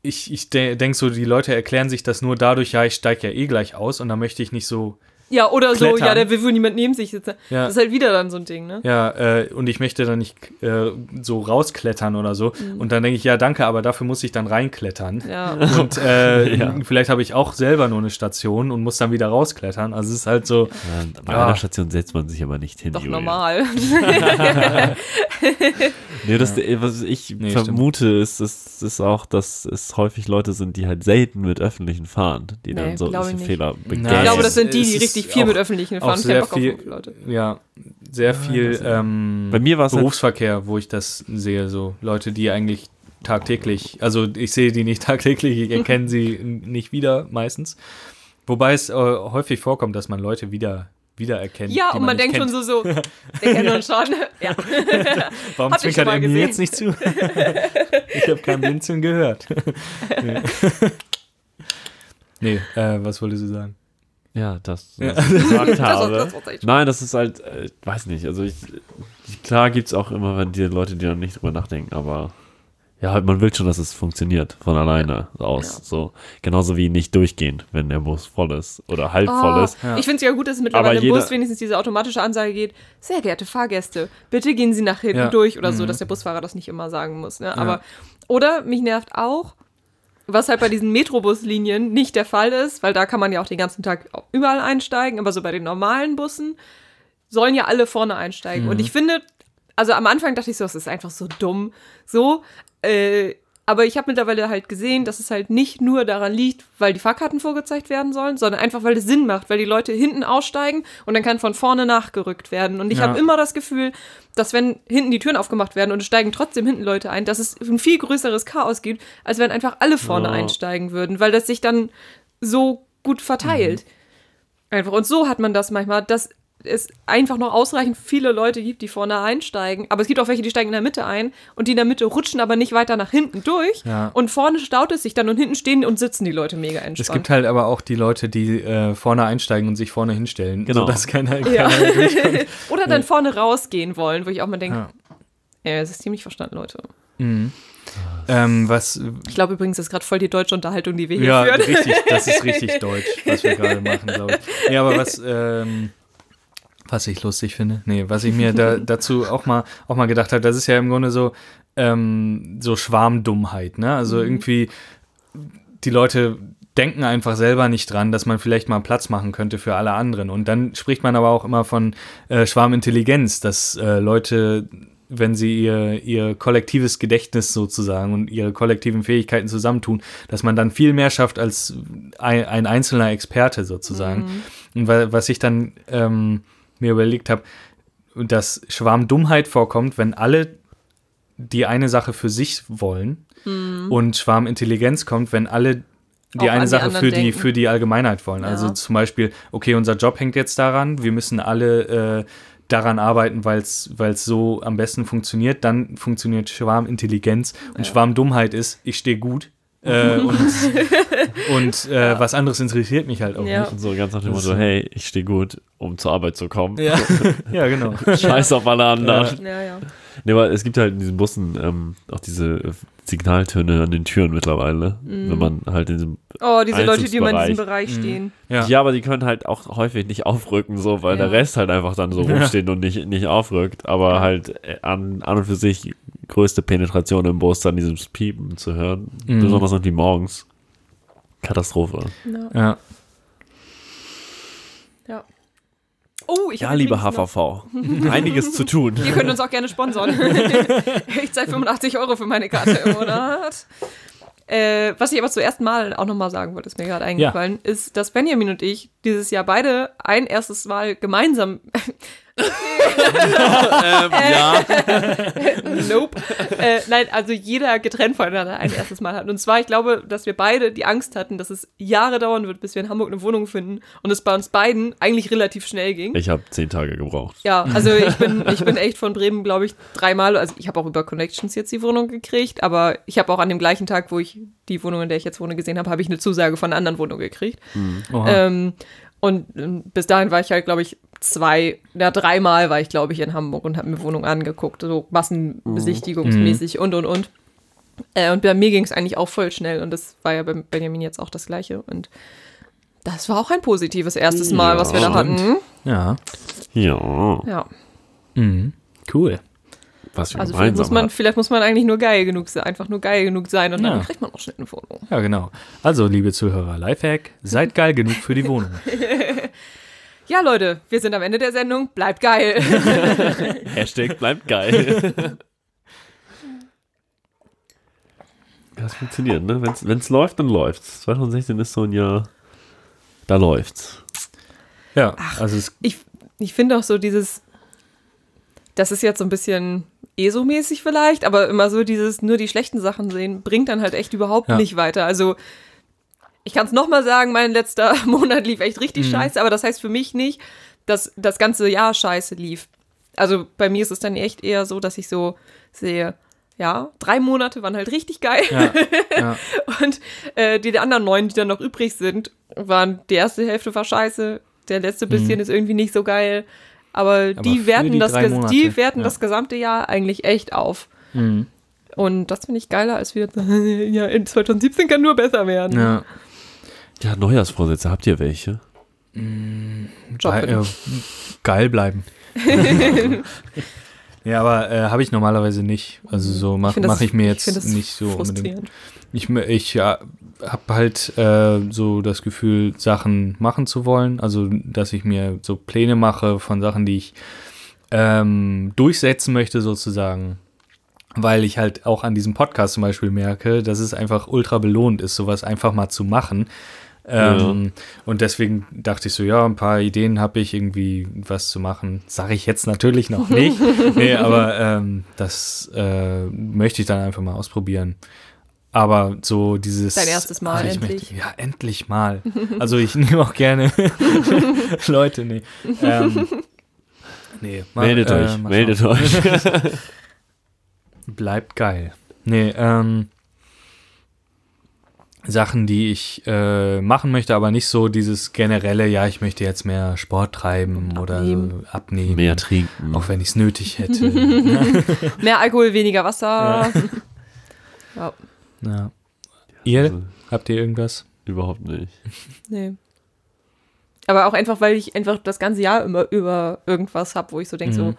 ich, ich de denke so, die Leute erklären sich das nur dadurch, ja, ich steige ja eh gleich aus und da möchte ich nicht so,
Ja, oder so,
Klettern.
ja, der will wohl niemand neben sich sitzen.
Ja.
Das ist halt wieder dann so ein Ding, ne?
ja, äh, und ich möchte da nicht äh, so rausklettern oder so. Und dann denke ich, ja, danke, aber dafür muss ich dann reinklettern.
Mhm. Ja.
Und äh,
Ja.
vielleicht habe ich auch selber nur eine Station und muss dann wieder rausklettern. Also es ist halt so,
Ja, bei
Ja.
einer Station setzt man sich aber nicht hin.
Doch
Julian.
normal.
Nee, das, was ich
Nee,
vermute, ist, ist, ist auch, dass es häufig Leute sind, die halt selten mit öffentlichen fahren, die
Nee,
dann so. Fehler begehen.
Ich glaube, das sind die, die
ist
richtig viel
auch-
mit öffentlichen
auch
fahren. Ich
sehr viel,
Leute.
ja, sehr viel ähm,
Bei mir war es halt,
Berufsverkehr, wo ich das sehe, so Leute, die eigentlich tagtäglich, also ich sehe die nicht tagtäglich, ich erkenne sie nicht wieder meistens. Wobei es äh, häufig vorkommt, dass man Leute wieder wiedererkennt.
Ja,
die
und man
nicht
denkt
kennt.
schon so, so, der kennt uns schon. Ja.
Warum zwinkert er mir jetzt nicht zu? ich habe kein Blinzeln gehört. nee, nee äh, was wolltest du sagen?
Ja, das,
Ja.
was ich gesagt
Das war-
habe.
das war echt-
Nein, das ist halt, äh, weiß nicht, also ich, klar gibt es auch immer wenn die Leute, die dann nicht drüber nachdenken, aber ja, halt, man will schon, dass es funktioniert von alleine aus,
Ja.
so. Genauso wie nicht durchgehen, wenn der Bus voll ist oder halb voll
Oh,
ist.
Ja.
Ich finde es ja gut, dass es mittlerweile
Aber
im Bus wenigstens diese automatische Ansage geht, sehr geehrte Fahrgäste, bitte gehen Sie nach hinten
Ja.
durch oder so,
Mhm.
dass der Busfahrer das nicht immer sagen muss. Ne? Aber, oder mich nervt auch, was halt bei diesen Metrobuslinien nicht der Fall ist, weil da kann man ja auch den ganzen Tag überall einsteigen, aber so bei den normalen Bussen sollen ja alle vorne einsteigen. Und ich finde, also am Anfang dachte ich so, das ist einfach so dumm, so, äh, aber ich habe mittlerweile halt gesehen, dass es halt nicht nur daran liegt, weil die Fahrkarten vorgezeigt werden sollen, sondern einfach, weil es Sinn macht, weil die Leute hinten aussteigen und dann kann von vorne nachgerückt werden. Und ich
Ja.
habe immer das Gefühl, dass wenn hinten die Türen aufgemacht werden und es steigen trotzdem hinten Leute ein, dass es ein viel größeres Chaos gibt, als wenn einfach alle vorne
Ja.
einsteigen würden, weil das sich dann so gut verteilt. Einfach. Und so hat man das manchmal, dass es einfach noch ausreichend viele Leute gibt, die vorne einsteigen. Aber es gibt auch welche, die steigen in der Mitte ein und die in der Mitte rutschen aber nicht weiter nach hinten durch.
Ja.
Und vorne staut es sich dann und hinten stehen und sitzen die Leute mega entspannt.
Es gibt halt aber auch die Leute, die äh, vorne einsteigen und sich vorne hinstellen,
Genau.
sodass keiner,
ja.
keiner durchkommt.
Oder dann vorne rausgehen wollen, wo ich auch mal denke,
Ja.
ja. das ist ziemlich verstanden, Leute.
Mhm. Ähm, was,
Ich glaube übrigens, das ist gerade voll die deutsche Unterhaltung, die wir hier
ja,
führen.
richtig, das ist richtig deutsch, was wir gerade machen, glaube ich. Ja, aber was, ähm, was ich lustig finde, nee, was ich mir da, dazu auch mal, auch mal gedacht habe, das ist ja im Grunde so, ähm, so Schwarmdummheit, ne? Also
Mhm.
irgendwie, die Leute denken einfach selber nicht dran, dass man vielleicht mal Platz machen könnte für alle anderen. Und dann spricht man aber auch immer von äh, Schwarmintelligenz, dass äh, Leute, wenn sie ihr, ihr kollektives Gedächtnis sozusagen und ihre kollektiven Fähigkeiten zusammentun, dass man dann viel mehr schafft als ein, ein einzelner Experte sozusagen. Und wa- was ich dann ähm, mir überlegt habe, dass Schwarmdummheit vorkommt, wenn alle die eine Sache für sich wollen und Schwarmintelligenz kommt, wenn alle
Auch
die
an
eine
die
Sache
anderen
für die, für die Allgemeinheit wollen. Also
Ja.
zum Beispiel, okay, unser Job hängt jetzt daran, wir müssen alle äh, daran arbeiten, weil es so am besten funktioniert. Dann funktioniert Schwarmintelligenz und Schwarmdummheit ist, ich stehe gut. Äh, und und äh, was anderes interessiert mich halt auch
Ja.
nicht.
Und so ganz nach dem Motto, hey, ich stehe gut, um zur Arbeit zu kommen.
Ja, ja genau.
Scheiß auf alle anderen.
Ja, ja.
Nee, aber es gibt halt in diesen Bussen ähm, auch diese äh, Signaltöne an den Türen mittlerweile, wenn man halt in diesem
Oh, diese Leute, die immer in diesem. Bereich stehen.
Ja.
Ja. aber die können halt auch häufig nicht aufrücken, so, weil
Ja.
der Rest halt einfach dann so rumsteht und nicht, nicht aufrückt. Aber
Ja.
halt äh, an, an und für sich größte Penetration im Bus, dann dieses Piepen zu hören.
Mhm.
Besonders irgendwie morgens. Katastrophe.
Ja.
Ja.
ja. Oh, ich
Ja, liebe
noch-
HVV. Einiges zu tun.
Ihr könnt uns auch gerne sponsern. ich zahle 85 Euro für meine Karte im Monat. Äh, was ich aber zuerst mal auch nochmal sagen wollte, ist mir gerade eingefallen, ist, dass Benjamin und ich dieses Jahr beide ein erstes Mal gemeinsam
ähm, ja.
Nope. äh, nein, also jeder getrennt voneinander ein erstes Mal hat. Und zwar, ich glaube, dass wir beide die Angst hatten, dass es Jahre dauern wird, bis wir in Hamburg eine Wohnung finden und es bei uns beiden eigentlich relativ schnell ging.
Ich habe zehn Tage gebraucht.
Ja, also ich bin, ich bin echt von Bremen, glaube ich, dreimal, also ich habe auch über Connections jetzt die Wohnung gekriegt, aber ich habe auch an dem gleichen Tag, wo ich die Wohnung, in der ich jetzt wohne, gesehen habe, habe ich eine Zusage von einer anderen Wohnung gekriegt.
Oha.
Ähm, und ähm, bis dahin war ich halt, glaube ich, zwei, ja, dreimal war ich, glaube ich, in Hamburg und habe mir Wohnung angeguckt, so massenbesichtigungsmäßig und, und, und. Äh, und bei mir ging es eigentlich auch voll schnell und das war ja bei Benjamin jetzt auch das Gleiche und das war auch ein positives erstes Mal, was wir da hatten.
Ja.
Ja,
Ja,
Mhm. Cool.
Was
also vielleicht muss, man, vielleicht muss man eigentlich nur geil genug sein, einfach nur geil genug sein und dann
Ja.
kriegt man auch schnell eine Wohnung.
Ja, genau. Also, liebe Zuhörer, Lifehack, seid geil genug für die Wohnung.
Ja, Leute, wir sind am Ende der Sendung. Bleibt geil.
Hashtag bleibt geil. Das funktioniert, ne? Wenn es läuft, dann läuft's. 2016 ist so ein Jahr, da läuft's.
Ja, also es
ich ich finde auch so dieses, das ist jetzt so ein bisschen ESO-mäßig vielleicht, aber immer so dieses nur die schlechten Sachen sehen, bringt dann halt echt überhaupt
Ja.
nicht weiter. Also ich kann es nochmal sagen, mein letzter Monat lief echt richtig
Mhm.
scheiße, aber das heißt für mich nicht, dass das ganze Jahr scheiße lief. Also bei mir ist es dann echt eher so, dass ich so sehe, ja, drei Monate waren halt richtig geil.
ja, ja.
Und äh, die anderen neun, die dann noch übrig sind, waren, die erste Hälfte war scheiße, der letzte bisschen ist irgendwie nicht so geil. Aber, die
für
werten,
die
das,
Monate,
die werten
ja.
das gesamte Jahr eigentlich echt auf.
Mhm.
Und das finde ich geiler, als wir ja, in 2017 kann nur besser werden.
ja.
Ja, Neujahrsvorsätze, habt ihr welche?
Job
Geil, äh, geil bleiben. ja, aber äh, habe ich normalerweise nicht. Also so mache
das-
mach ich mir
ich
jetzt
das
nicht so unbedingt. Ich, ich ja, habe halt äh, so das Gefühl, Sachen machen zu wollen. Also, dass ich mir so Pläne mache von Sachen, die ich ähm, durchsetzen möchte, sozusagen. Weil ich halt auch an diesem Podcast zum Beispiel merke, dass es einfach ultra belohnt ist, sowas einfach mal zu machen. Ähm, Und deswegen dachte ich so, ja, ein paar Ideen habe ich irgendwie was zu machen. Sage ich jetzt natürlich noch nicht. nee, aber ähm, das äh, möchte ich dann einfach mal ausprobieren. Aber so dieses.
Dein erstes Mal,
Ah, ich
endlich.
Möchte, ja, endlich mal. Also ich nehme auch gerne Leute, nee. Ähm, nee, mal,
meldet
äh,
euch, meldet euch.
Bleibt geil. Nee, ähm, Sachen, die ich äh, machen möchte, aber nicht so dieses generelle, ja, ich möchte jetzt mehr Sport treiben oder
Abnehmen.
abnehmen.
Mehr trinken.
Auch wenn ich es nötig hätte.
Mehr Alkohol, weniger Wasser. Ja.
ja. Ihr?
Also,
Habt ihr irgendwas?
überhaupt nicht.
Nee. Aber auch einfach, weil ich einfach das ganze Jahr immer über irgendwas habe, wo ich so denke, so,
Mhm.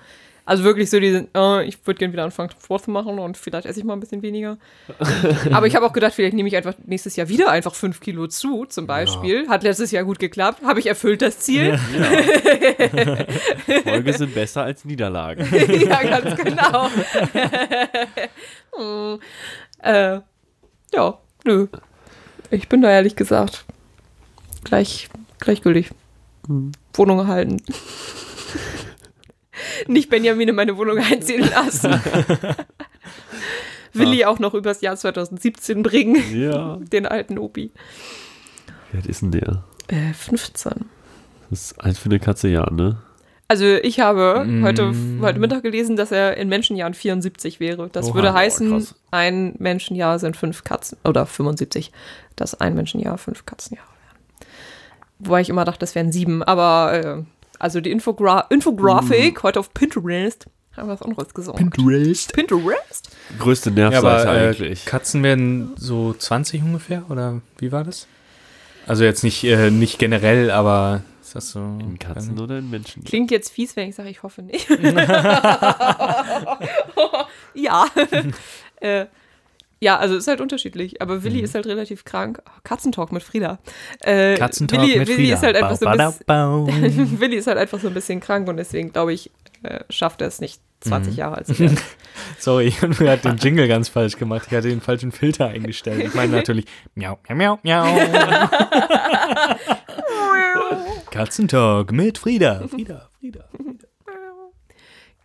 Also wirklich so diese, äh, ich würde gerne wieder anfangen, Sport zu machen und vielleicht esse ich mal ein bisschen weniger. Aber ich habe auch gedacht, vielleicht nehme ich einfach nächstes Jahr wieder einfach fünf Kilo zu, zum Beispiel. Hat letztes Jahr gut geklappt. Habe ich erfüllt das Ziel?
Folge sind besser als Niederlagen.
Ja, ganz genau. hm. äh, ja, nö. Ich bin da ehrlich gesagt gleich, gleichgültig. Wohnung erhalten. Nicht Benjamin in meine Wohnung einziehen lassen. Willi auch noch übers Jahr 2017 bringen,
ja.
den alten Opi.
Wie alt ist denn der?
Äh, 15.
Das ist eins für eine Katze, ja, ne?
Also ich habe
Mm.
heute, heute Mittag gelesen, dass er in Menschenjahren 74 wäre. Das
Oha,
würde heißen,
krass.
ein Menschenjahr sind fünf Katzen. Oder 75, dass ein Menschenjahr fünf Katzenjahre wären. Wobei ich immer dachte, das wären sieben. Aber äh, also die Infogra Infografik
Mm.
heute auf Pinterest haben wir was anderes gesagt.
Pinterest.
Pinterest?
Größte
Ja,
Nervseite
aber äh,
eigentlich.
Katzen werden so 20 ungefähr, oder wie war das? Also jetzt nicht, äh, nicht generell, aber ist das so?
In Katzen oder in Menschen?
Klingt jetzt fies, wenn ich sage, ich hoffe nicht. ja. äh, ja, also ist halt unterschiedlich. Aber Willi ist halt relativ krank. Oh, Katzentalk mit Frieda. Äh,
Katzentalk
Willi,
mit
Willi
Frieda.
ist halt einfach so ein bisschen. Willi ist halt einfach so ein bisschen krank und deswegen glaube ich, äh, schafft er es nicht,
Mhm.
20 Jahre alt zu werden.
Sorry, ich habe den Jingle ganz falsch gemacht. Ich hatte den falschen Filter eingestellt. Ich meine natürlich miau, miau, miau, miau. Katzentalk mit Frieda. Frieda, Frieda.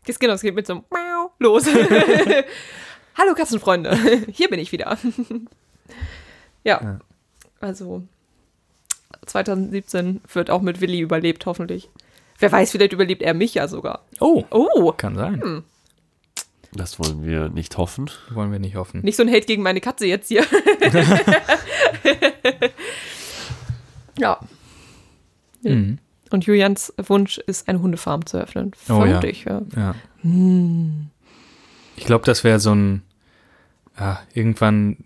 Das, genau, es geht mit so einem Miau los. Hallo Katzenfreunde, hier bin ich wieder. ja,
Ja.
also 2017 wird auch mit Willi überlebt, hoffentlich. Wer weiß, vielleicht überlebt er mich ja sogar.
Oh,
Oh,
kann sein.
Das wollen wir nicht hoffen.
Wollen wir nicht hoffen.
nicht so ein Hate gegen meine Katze jetzt hier. ja.
Mhm.
Und Julians Wunsch ist, eine Hundefarm zu eröffnen.
Oh ja.
Ja.
Ja. Ich glaube, das wäre so ein, ja, irgendwann,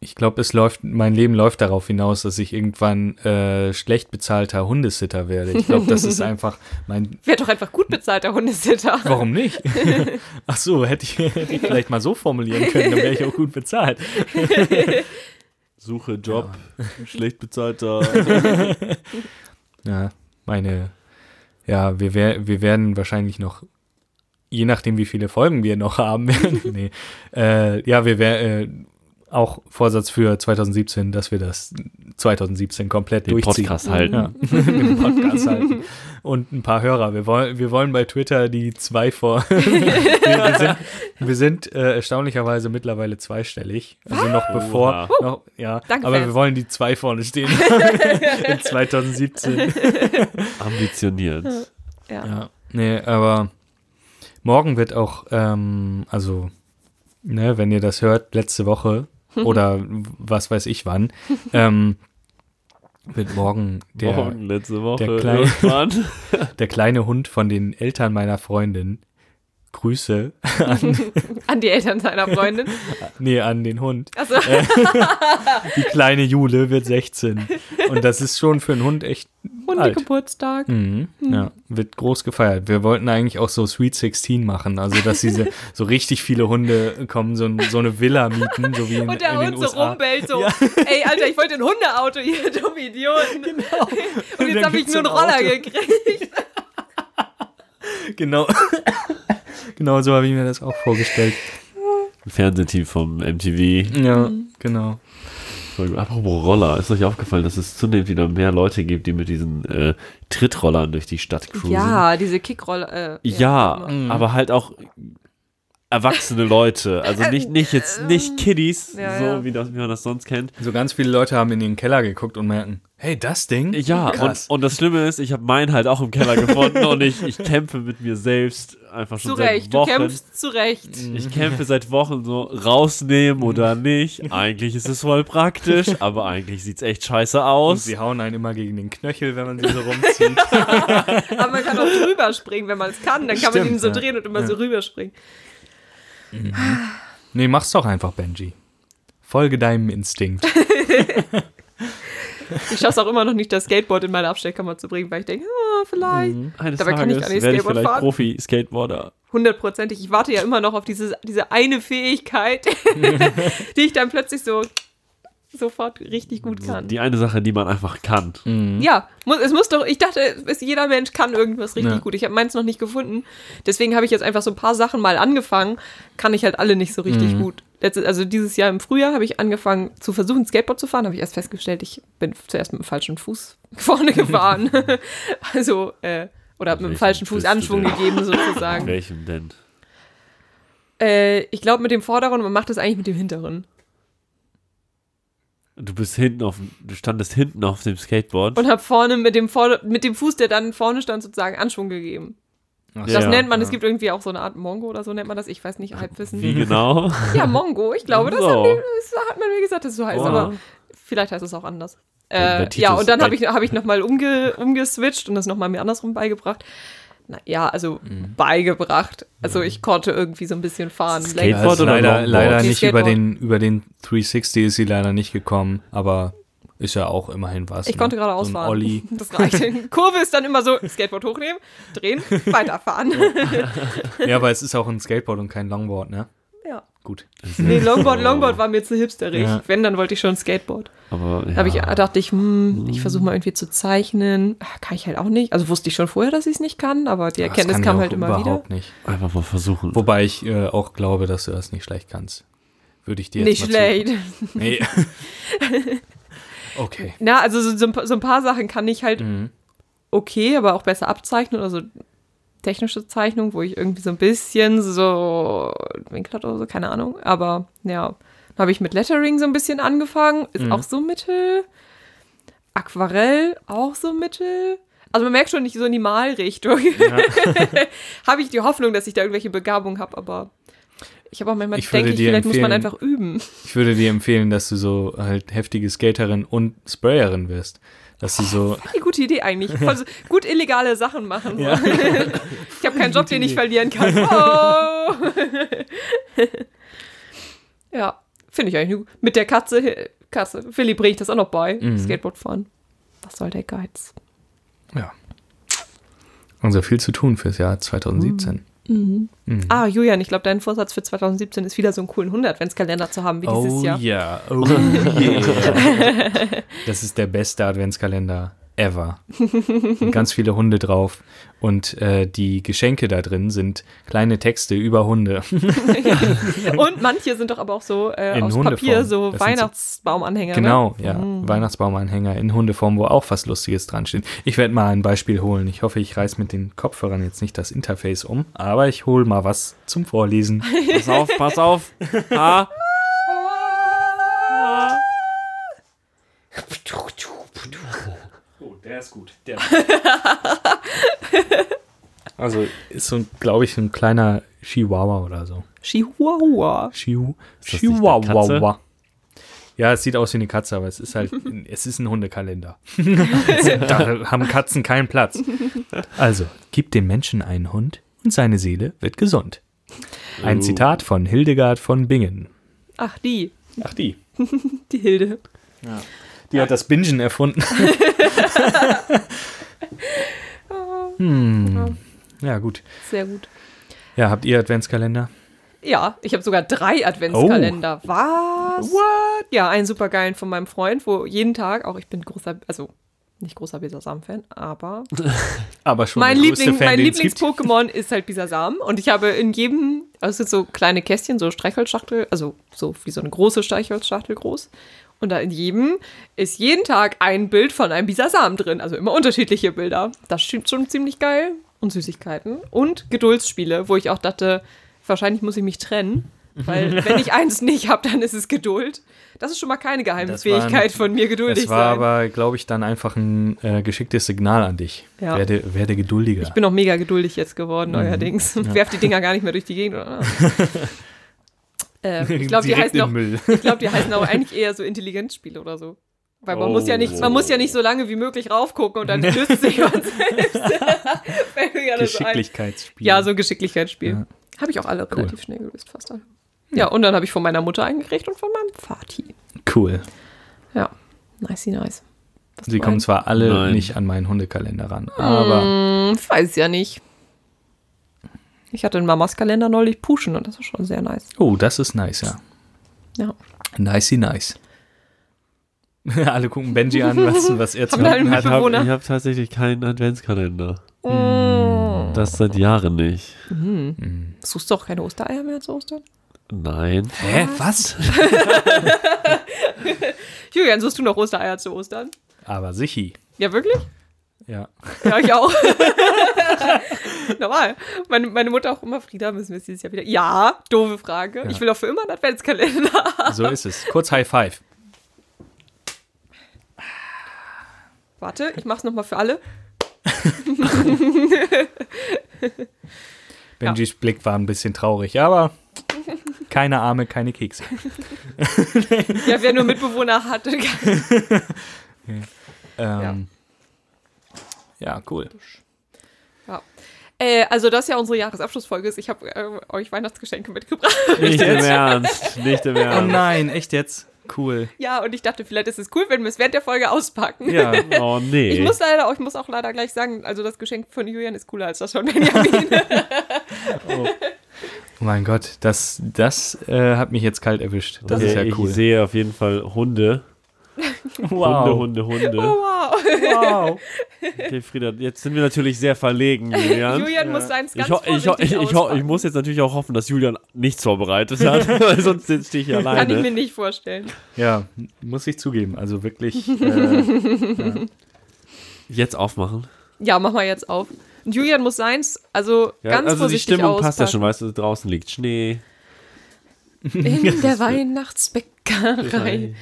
ich glaube, es läuft, mein Leben läuft darauf hinaus, dass ich irgendwann äh, schlecht bezahlter Hundesitter werde. Ich glaube, das ist einfach mein,
Wäre doch einfach gut bezahlter Hundesitter.
warum nicht? Ach so, hätte ich, hätte ich vielleicht mal so formulieren können, dann wäre ich auch gut bezahlt.
Suche Job, schlecht bezahlter.
Ja, meine, ja, wir, wer, wir werden wahrscheinlich noch, je nachdem, wie viele Folgen wir noch haben werden, nee, äh, ja, wir werden äh, auch Vorsatz für 2017, dass wir das 2017 komplett
Den
durchziehen.
Podcast halten.
Ja, den Podcast halten. Und ein paar Hörer. Wir wollen, wir wollen bei Twitter die zwei vor. wir, wir sind, wir sind äh, erstaunlicherweise mittlerweile zweistellig. Also noch bevor.
Oha.
Noch, ja,
Danke,
aber wir wollen die zwei vorne stehen. in 2017.
Ambitioniert.
Ja.
Ja, nee, aber morgen wird auch, ähm, also, ne, wenn ihr das hört, letzte Woche oder was weiß ich wann, ähm, wird morgen der,
Morgen, letzte Woche.
der kleine- der kleine Hund von den Eltern meiner Freundin Grüße an,
An die Eltern seiner Freundin.
nee, an den Hund.
Also,
Die kleine Jule wird 16. Und das ist schon für einen Hund echt.
Hundegeburtstag.
Mhm, Ja, wird groß gefeiert. Wir wollten eigentlich auch so Sweet 16 machen, also dass diese so richtig viele Hunde kommen, so, ein, so eine Villa mieten, so wie in,
Und der
in den
Hund so
USA.
rumbellt, so,
Ja.
ey, Alter, ich wollte ein Hundeauto, ihr dumme Idioten.
Genau.
Und jetzt habe ich nur einen
so ein
Roller
Auto.
gekriegt.
Genau. Genau so habe ich mir das auch vorgestellt.
Ein Fernsehteam vom MTV.
Ja, genau.
Apropos Roller, ist euch aufgefallen, dass es zunehmend wieder mehr Leute gibt, die mit diesen äh, Trittrollern durch die Stadt cruisen?
Ja, diese Kickroller. Äh,
Ja,
immer.
aber halt auch erwachsene Leute. Also nicht, nicht jetzt nicht Kiddies,
Ja,
so
ja.
Wie, das, wie man das sonst kennt.
So ganz viele Leute haben in den Keller geguckt und merken, hey, das Ding?
Ja, und, und das Schlimme ist, ich habe meinen halt auch im Keller gefunden und ich, ich kämpfe mit mir selbst einfach schon
zu
seit
Recht, du
Wochen.
kämpfst zu Recht.
Ich kämpfe seit Wochen so rausnehmen oder nicht. Eigentlich ist es voll praktisch, aber eigentlich sieht's echt scheiße
und
aus.
sie hauen einen immer gegen den Knöchel, wenn man sie so rumzieht.
Aber man kann auch drüber springen, wenn man es kann. Dann kann man
Stimmt,
ihn so
ja.
drehen und immer
Ja.
so rüberspringen.
nee, mach's doch einfach, Benji. Folge deinem Instinkt.
Ich schaffe es auch immer noch nicht, das Skateboard in meine Abstellkammer zu bringen, weil ich denke, ah, vielleicht.
Eines
Dabei kann ich
Tages
gar nicht
werde ich
Skateboard
vielleicht
fahren.
Profi-Skateboarder.
Hundertprozentig. Ich warte ja immer noch auf dieses, diese eine Fähigkeit, die ich dann plötzlich so sofort richtig gut kann.
Die eine Sache, die man einfach kann.
Ja, muss, es muss doch, ich dachte, es, jeder Mensch kann irgendwas richtig
Ja.
gut. Ich habe meins noch nicht gefunden. Deswegen habe ich jetzt einfach so ein paar Sachen mal angefangen, kann ich halt alle nicht so richtig gut. Letztes, also dieses Jahr im Frühjahr habe ich angefangen zu versuchen, Skateboard zu fahren, habe ich erst festgestellt, ich bin zuerst mit dem falschen Fuß vorne gefahren. also, äh, oder habe mit dem falschen Fuß Anschwung gegeben sozusagen.
Welchem denn?
äh, ich glaube mit dem vorderen und man macht das eigentlich mit dem hinteren.
Du bist hinten auf, du standest hinten auf dem Skateboard.
Und habe vorne mit dem, Vorder mit dem Fuß, der dann vorne stand, sozusagen Anschwung gegeben.
Ach
Das
Ja.
nennt man, es
Ja.
gibt irgendwie auch so eine Art Mongo oder so nennt man das. Ich weiß nicht, Halbwissen.
Wie genau?
Ja, Mongo, ich glaube, das,
So.
die, das hat man mir gesagt, dass es so heißt,
Wow.
aber vielleicht heißt es auch anders. Äh, ja, und dann habe ich, hab ich nochmal umge, umgeswitcht und das nochmal mir andersrum beigebracht. Na, ja, also
Mhm.
beigebracht. Also ich konnte irgendwie so ein bisschen fahren.
Skateboard oder
leider, leider nicht über
Skateboard.
den, über den 360 ist sie leider nicht gekommen, aber ist ja auch immerhin was.
Ich
ne?
konnte gerade
so ein
ausfahren.
Olli.
Das reicht. Kurve ist dann immer so, Skateboard hochnehmen, drehen, weiterfahren.
Ja, aber es ist auch ein Skateboard und kein Longboard, ne?
ja.
Gut.
Nee, Longboard, Longboard war mir zu hipsterig.
Ja.
Wenn, dann wollte ich schon Skateboard.
Aber
Da
ja.
hab ich, dachte ich, hm, ich versuche mal irgendwie zu zeichnen. Ah, Kann ich halt auch nicht. Also wusste ich schon vorher, dass ich es nicht kann, aber die Erkenntnis kam halt immer wieder.
überhaupt nicht.
einfach mal versuchen.
Wobei ich äh, auch glaube, dass du das nicht schlecht kannst. Würde ich dir jetzt
Nicht
mal
schlecht.
Zu nee. Okay.
Na, also so, so, ein paar- Sachen kann ich halt
Mhm.
okay, aber auch besser abzeichnen oder so. technische Zeichnung, wo ich irgendwie so ein bisschen so Winkel hatte oder so, keine Ahnung. Aber ja, dann habe ich mit Lettering so ein bisschen angefangen. Ist
Mhm.
auch so mittel. Aquarell auch so mittel. Also man merkt schon nicht so in die Malrichtung. habe ich die Hoffnung, dass ich da irgendwelche Begabungen habe, aber ich habe auch manchmal
Ich würde
denke ich,
dir
vielleicht muss man einfach üben.
Ich würde dir empfehlen, dass du so halt heftige Skaterin und Sprayerin wirst. Dass du so.
Eine gute Idee eigentlich. Voll so gut illegale Sachen machen.
Ja.
Ich habe keinen Job, den ich verlieren kann. Oh. ja, finde ich eigentlich gut. Mit der Katze, Katze. Philipp bringe ich das auch noch bei.
Mhm.
Skateboard fahren. Was soll der Geiz?
Ja. Also viel zu tun fürs Jahr 2017. Mhm.
Ah, Julian, ich glaube, dein Vorsatz für 2017 ist wieder so einen coolen 100-Adventskalender zu haben wie dieses
Oh
Jahr.
ja, oh yeah. Das ist der beste Adventskalender ever. Und ganz viele Hunde drauf. Und äh, die Geschenke da drin sind kleine Texte über Hunde.
Und manche sind doch aber auch so äh,
In
aus
Hundeform.
Papier, so
Das so-
Weihnachtsbaumanhänger.
Genau,
Ne?
ja. Weihnachtsbaumanhänger in Hundeform, wo auch was Lustiges dran steht. Ich werde mal ein Beispiel holen. Ich hoffe, ich reiß mit den Kopfhörern jetzt nicht das Interface um, aber ich hole mal was zum Vorlesen.
Pass auf, pass auf. Ha.
Oh, der ist gut. Der also ist so, glaube ich, ein kleiner Chihuahua oder so.
Chihuahua.
Chihu Chihuahua. Ja, es sieht aus wie eine Katze, aber es ist halt, es ist ein Hundekalender. da haben Katzen keinen Platz. Also, gib dem Menschen einen Hund und seine Seele wird gesund. Ein
Oh.
Zitat von Hildegard von Bingen.
Ach, die.
Ach, die.
Die Hilde.
Die hat das Bingen erfunden. hm. Ja, gut.
Sehr gut.
Ja, habt ihr Adventskalender?
Ja, ich habe sogar drei Adventskalender. Was? What? Ja, einen supergeilen von meinem Freund, wo jeden Tag, auch ich bin großer, also nicht großer Bisasam-Fan, aber
Aber schon
mein, Liebling,
Fan,
mein. Lieblings-Pokémon ist halt Bisasam. Und ich habe in jedem, also es sind so kleine Kästchen, so Streichholzschachtel, also so wie so eine große Streichholzschachtel groß. Und da in jedem ist jeden Tag ein Bild von einem Bisasam drin. Also immer unterschiedliche Bilder. Das stimmt schon ziemlich geil. Und Süßigkeiten. Und Geduldsspiele, wo ich auch dachte, wahrscheinlich muss ich mich trennen. Weil wenn ich eins nicht habe, dann ist es Geduld. Das ist schon mal keine Geheimfähigkeit
war ein-
von mir, geduldig
Das war
sein.
aber, glaube ich, dann einfach ein äh, geschicktes Signal an dich.
Ja.
Werde, werde geduldiger.
Ich bin auch mega geduldig jetzt geworden,
Mhm.
neuerdings. Werf die Dinger gar nicht mehr durch die Gegend. Oder? äh, ich glaube, die, heißen auch-
Müll.
ich glaub, die heißen auch eigentlich eher so Intelligenzspiele oder so. Weil man
Oh.
muss ja nicht, man muss ja nicht so lange wie möglich raufgucken und dann löst sich man selbst.
Geschicklichkeitsspiel.
Ja, so ein Geschicklichkeit-Spiel.
Ja.
Habe ich auch alle relativ schnell gelöst, fast alle. Ja, und dann habe ich von meiner Mutter eingekriegt und von meinem Vati.
Cool.
Ja, nice, nice. Was
Sie kommen zwar alle
Nein.
nicht an meinen Hundekalender ran, aber
Hm, ich weiß ja nicht. Ich hatte in Mamas Kalender neulich Puschen und das ist schon sehr nice.
oh, das ist nice, ja.
Ja.
Nicey nice. alle gucken Benji an, was, was er zu tun hat.
Mitbewohner?
Ich habe tatsächlich keinen Adventskalender.
Mm.
Das seit Jahren nicht.
Suchst du auch keine Ostereier mehr zu Ostern?
Nein.
Hä, was?
Julian, suchst du noch Ostereier zu Ostern?
Aber sichi.
Ja, wirklich?
Ja.
Ja, ich auch. Normal. Meine, meine Mutter auch immer, Frieda, müssen wir es dieses Jahr wieder. Ja, doofe Frage. Ich will auch für immer einen Adventskalender.
So ist es. Kurz High Five.
Warte, ich mach's nochmal für alle.
Benjis Blick war ein bisschen traurig, aber keine Arme, keine Kekse.
Ja, wer nur Mitbewohner hatte.
Ähm, ja. Cool.
ja. Äh, also, das ja unsere Jahresabschlussfolge ist. Ich habe äh, euch Weihnachtsgeschenke mitgebracht.
Nicht im Ernst. Nicht im
Oh
Ernst.
nein, echt jetzt? Cool.
Ja, und ich dachte, vielleicht ist es cool, wenn wir es während der Folge auspacken.
Ja,
Oh nee.
Ich muss leider, ich muss auch leider gleich sagen, also das Geschenk von Julian ist cooler als das von Benjamin.
oh mein Gott, das, das äh, hat mich jetzt kalt erwischt. Das
okay,
ist ja cool.
Ich sehe auf jeden Fall Hunde.
wow.
Hunde, Hunde, Hunde.
oh, wow.
wow.
Okay, Frieda, jetzt sind wir natürlich sehr verlegen, Julian.
Julian muss seins
Ich,
ganz
ich, ich, ich, ich
auspacken.
muss jetzt natürlich auch hoffen, dass Julian nichts vorbereitet hat, weil sonst sitze ich hier
Kann ich
alleine.
mir nicht vorstellen.
Ja, muss ich zugeben. Also wirklich. Äh,
Jetzt aufmachen.
Ja, mach mal jetzt auf. Und Julian muss seins, also
Ja,
ganz
also die
vorsichtig
Stimmung passt ja
auspacken.
schon, weißt du, draußen liegt Schnee.
In der Weihnachtsbäckerei.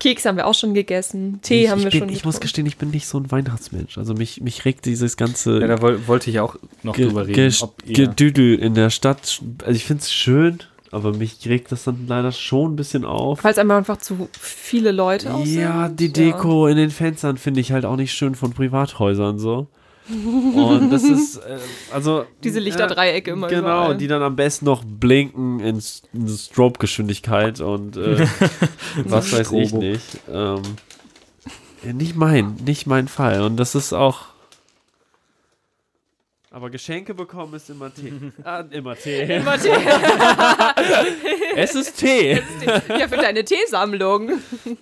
Keks haben wir auch schon gegessen. Tee
ich,
haben
ich
wir
bin,
schon
Ich muss gestehen, ich bin nicht so ein Weihnachtsmensch. Also mich, mich regt dieses ganze
Ja, da woll, wollte ich auch noch
Ge
drüber reden.
Ge Gedüdel in der Stadt. Also ich finde es schön, aber mich regt das dann leider schon ein bisschen auf.
Weil es einfach zu viele Leute auch
Ja,
sind.
die Deko in den Fenstern finde ich halt auch nicht schön von Privathäusern so. Und das ist, äh, also.
Diese Lichterdreiecke immer
Genau,
überall.
die dann am besten noch blinken in, in Strobe-Geschwindigkeit und äh, was weiß ich nicht. Ähm, nicht mein, nicht mein Fall. Und das ist auch. Aber Geschenke bekommen ist immer Tee. ah, immer Tee.
Immer Tee.
es ist Tee.
ja, für deine Teesammlung.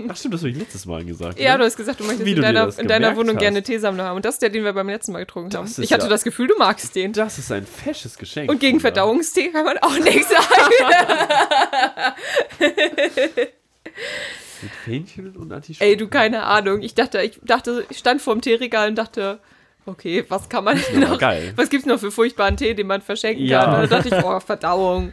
Ach stimmt, das habe ich letztes Mal gesagt.
Ja,
ne?
du hast gesagt, du möchtest
Wie
in
du
deiner, in deiner Wohnung
hast.
gerne Teesammlung haben. Und das ist der, den wir beim letzten Mal getrunken
Das
haben. Ich hatte
ja-
das Gefühl, du magst den.
Das ist ein fesches Geschenk.
Und gegen. Verdauungstee kann man auch nichts sagen.
Mit Fähnchen und anti
Ey, du, keine Ahnung. Ich dachte, ich dachte, ich stand vorm Teeregal und dachte, okay, was kann man
aber
noch,
geil.
was gibt's noch für furchtbaren Tee, den man verschenken
Ja.
kann? Und dann dachte ich, oh, Verdauung.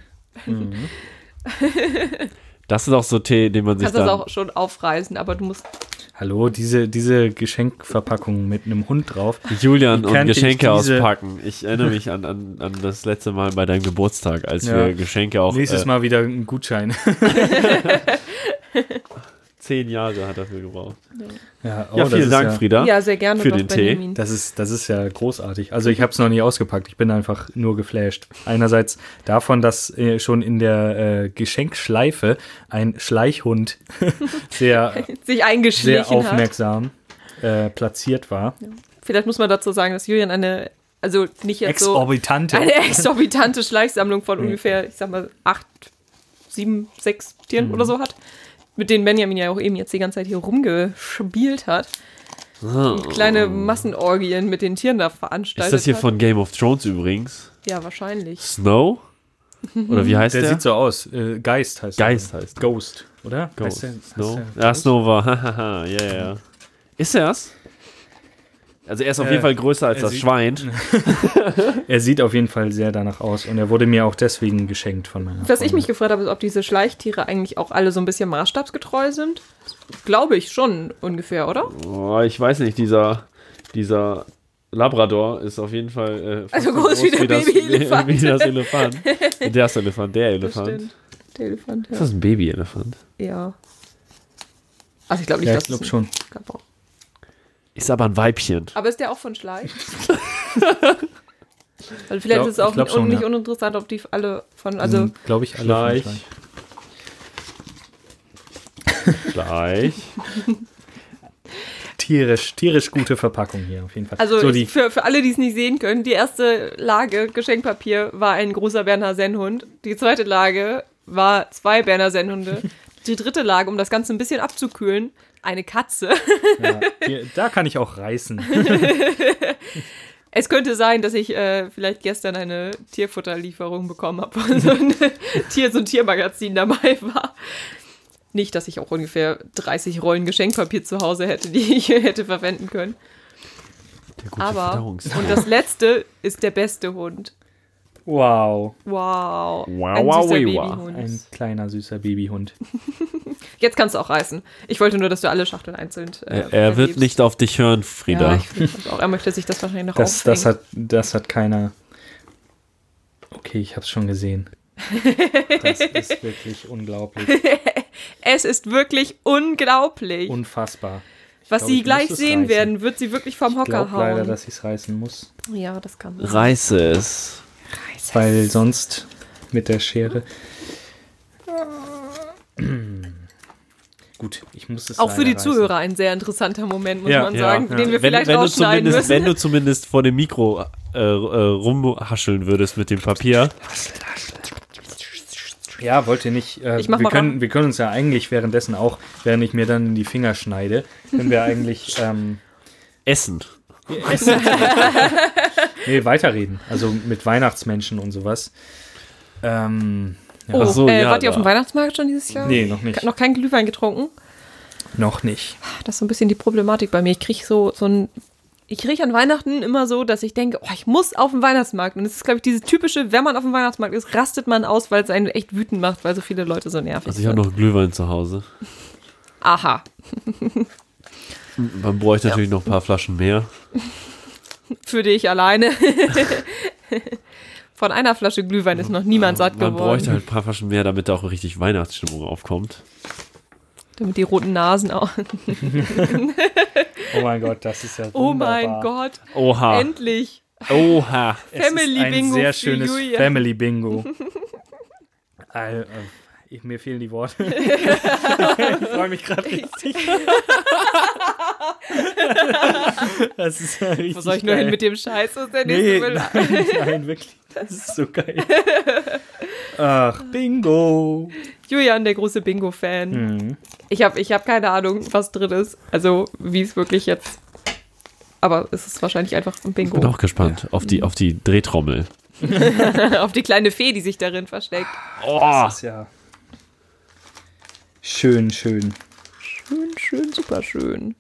Das ist auch so Tee, den man sich
Kannst das
dann...
auch schon aufreißen, aber du musst
Hallo, diese, diese Geschenkverpackung mit einem Hund drauf.
Julian und
ich
Geschenke
diese-
auspacken. Ich erinnere mich an, an, an das letzte Mal bei deinem Geburtstag, als
Ja.
wir Geschenke auch...
Nächstes
äh,
Mal wieder ein Gutschein.
Zehn Jahre hat dafür gebraucht.
Ja, oh,
Ja, vielen Dank,
ja,
Frieda.
ja sehr gerne
Für den Tee.
Das ist, das ist ja großartig. Also ich habe es noch nicht ausgepackt. Ich bin einfach nur geflasht. Einerseits davon, dass äh, schon in der äh, Geschenkschleife ein Schleichhund sehr,
Sich eingeschlichen
sehr
hat.
aufmerksam äh, platziert war.
Vielleicht muss man dazu sagen, dass Julian eine, also nicht jetzt so
Exorbitante.
eine exorbitante Schleichsammlung von ungefähr, ich sag mal, acht, sieben, sechs Tieren
Mhm.
oder so hat. Mit denen Benjamin ja auch eben jetzt die ganze Zeit hier rumgespielt hat. Und kleine Massenorgien mit den Tieren da veranstaltet
Ist das hier
hat.
von Game of Thrones übrigens?
Ja, wahrscheinlich.
Snow? Oder wie heißt
Der
der?
sieht so aus. Äh, Geist heißt
Geist
er.
heißt.
Ghost, oder?
Ghost.
Heißt der- heißt
Snow?
der
Ja,
Ghost?
Snow war. Hahaha, ja, ja, ja. Ist er's? Also er ist auf
Äh,
jeden Fall größer als das
sieht-
Schwein.
Er sieht auf jeden Fall sehr danach aus und er wurde mir auch deswegen geschenkt von meiner
Was ich
Freundin.
mich gefragt habe, ist, ob diese Schleichtiere eigentlich auch alle so ein bisschen maßstabsgetreu sind. Glaube ich schon ungefähr, oder?
Oh, ich weiß nicht, dieser, dieser Labrador ist auf jeden Fall äh,
Also
so
groß wie der
das,
Babyelefant.
Wie, das Elefant. Der ist Elefant, der Elefant.
Der Elefant,
Ist
ja.
das ein Babyelefant?
ja. Also ich glaube nicht,
Ja,
dass
ich glaube
es-
schon.
glaub.
Ist aber ein Weibchen.
Aber ist der auch von Schleich? also vielleicht
glaub-
ist es auch un-
schon,
nicht
ja.
uninteressant, ob die alle von, also
glaube ich, alle
Schleich.
von
Gleich.
Tierisch, tierisch gute Verpackung hier auf jeden Fall.
Also
so
ich,
die,
für, für alle, die es nicht sehen können, die erste Lage Geschenkpapier war ein großer Berner Sennhund. Die zweite Lage war zwei Berner Sennhunde. Die dritte Lage, um das Ganze ein bisschen abzukühlen, eine Katze.
ja, hier, da kann ich auch reißen.
Es könnte sein, dass ich äh, vielleicht gestern eine Tierfutterlieferung bekommen habe, wo so ein Tier, so ein Tiermagazin dabei war. Nicht, dass ich auch ungefähr 30 Rollen Geschenkpapier zu Hause hätte, die ich hätte verwenden können.
Der gute
Aber, und das letzte ist der beste Hund.
Wow,
Wow.
Wow,
ein
wow,
süßer
wow.
Babyhund.
ein kleiner süßer Babyhund.
Jetzt kannst du auch reißen. Ich wollte nur, dass du alle Schachteln einzeln. Äh,
er, er wird nicht auf dich hören,
Ja,
Frieda.
ich finde das auch. Er möchte sich das wahrscheinlich noch
Das, das, hat, das hat keiner. Okay, ich habe es schon gesehen. Das ist wirklich unglaublich.
Es ist wirklich unglaublich.
Unfassbar.
Was
glaub,
sie
ich
gleich sehen
reißen.
werden, wird sie wirklich vom
Ich
Hocker
glaube leider,
hauen.
dass ich es reißen muss.
ja, das kann.
Reiße es.
Weil sonst mit der Schere. Gut, ich muss es
Auch für die
reißen.
Zuhörer ein sehr interessanter Moment, muss
Ja,
man
ja,
sagen,
ja.
den wir
wenn,
vielleicht
wenn, du
rausschneiden
zumindest,
müssen.
wenn du zumindest vor dem Mikro äh, äh, rumhascheln würdest mit dem Papier.
Ja, wollte nicht. Äh,
Ich mach
wir,
mal
können, wir können uns ja eigentlich währenddessen auch, während ich mir dann in die Finger schneide, können wir eigentlich ähm,
Essen.
nee, weiterreden. Also mit Weihnachtsmenschen und sowas. Ähm, ja,
oh,
so,
äh,
ja,
wart ihr auf dem Weihnachtsmarkt schon dieses Jahr?
Nee, noch nicht.
Noch kein Glühwein getrunken?
noch nicht.
Das ist so ein bisschen die Problematik bei mir. Ich kriege so, so ein ich kriege an Weihnachten immer so, dass ich denke, oh, ich muss auf den Weihnachtsmarkt. Und es ist, glaube ich, dieses typische, wenn man auf dem Weihnachtsmarkt ist, rastet man aus, weil es einen echt wütend macht, weil so viele Leute so nervig
Also ich habe
sind.
noch Glühwein zu Hause.
Aha.
Man bräuchte natürlich noch ein paar Flaschen mehr.
Für dich alleine. Von einer Flasche Glühwein ist noch niemand satt
Man
geworden.
bräuchte halt ein paar Flaschen mehr, damit da auch richtig Weihnachtsstimmung aufkommt.
Damit die roten Nasen auch.
Oh mein Gott, das ist ja
Oh mein Gott.
Oha.
Endlich.
Oha.
Family
es ist ein
Bingo
sehr
für
schönes
Julia.
Family Bingo. Al- äh, ich, mir fehlen die Worte. ich freue mich gerade richtig. Das ist ja richtig
Wo soll ich nur
geil.
hin mit dem Scheiß? Was der
Nee,
nächste Müll?
nein, nein, wirklich. Das ist so geil. Ach, Bingo.
Julian, der große Bingo-Fan.
Mhm.
Ich habe ich hab keine Ahnung, was drin ist. Also, wie es wirklich jetzt. Aber es ist wahrscheinlich einfach ein
Bin
Bingo.
auch gespannt auf die, auf die Drehtrommel.
Auf die kleine Fee, die sich darin versteckt.
Oh.
Das ist ja schön, schön.
Schön, schön, super schön.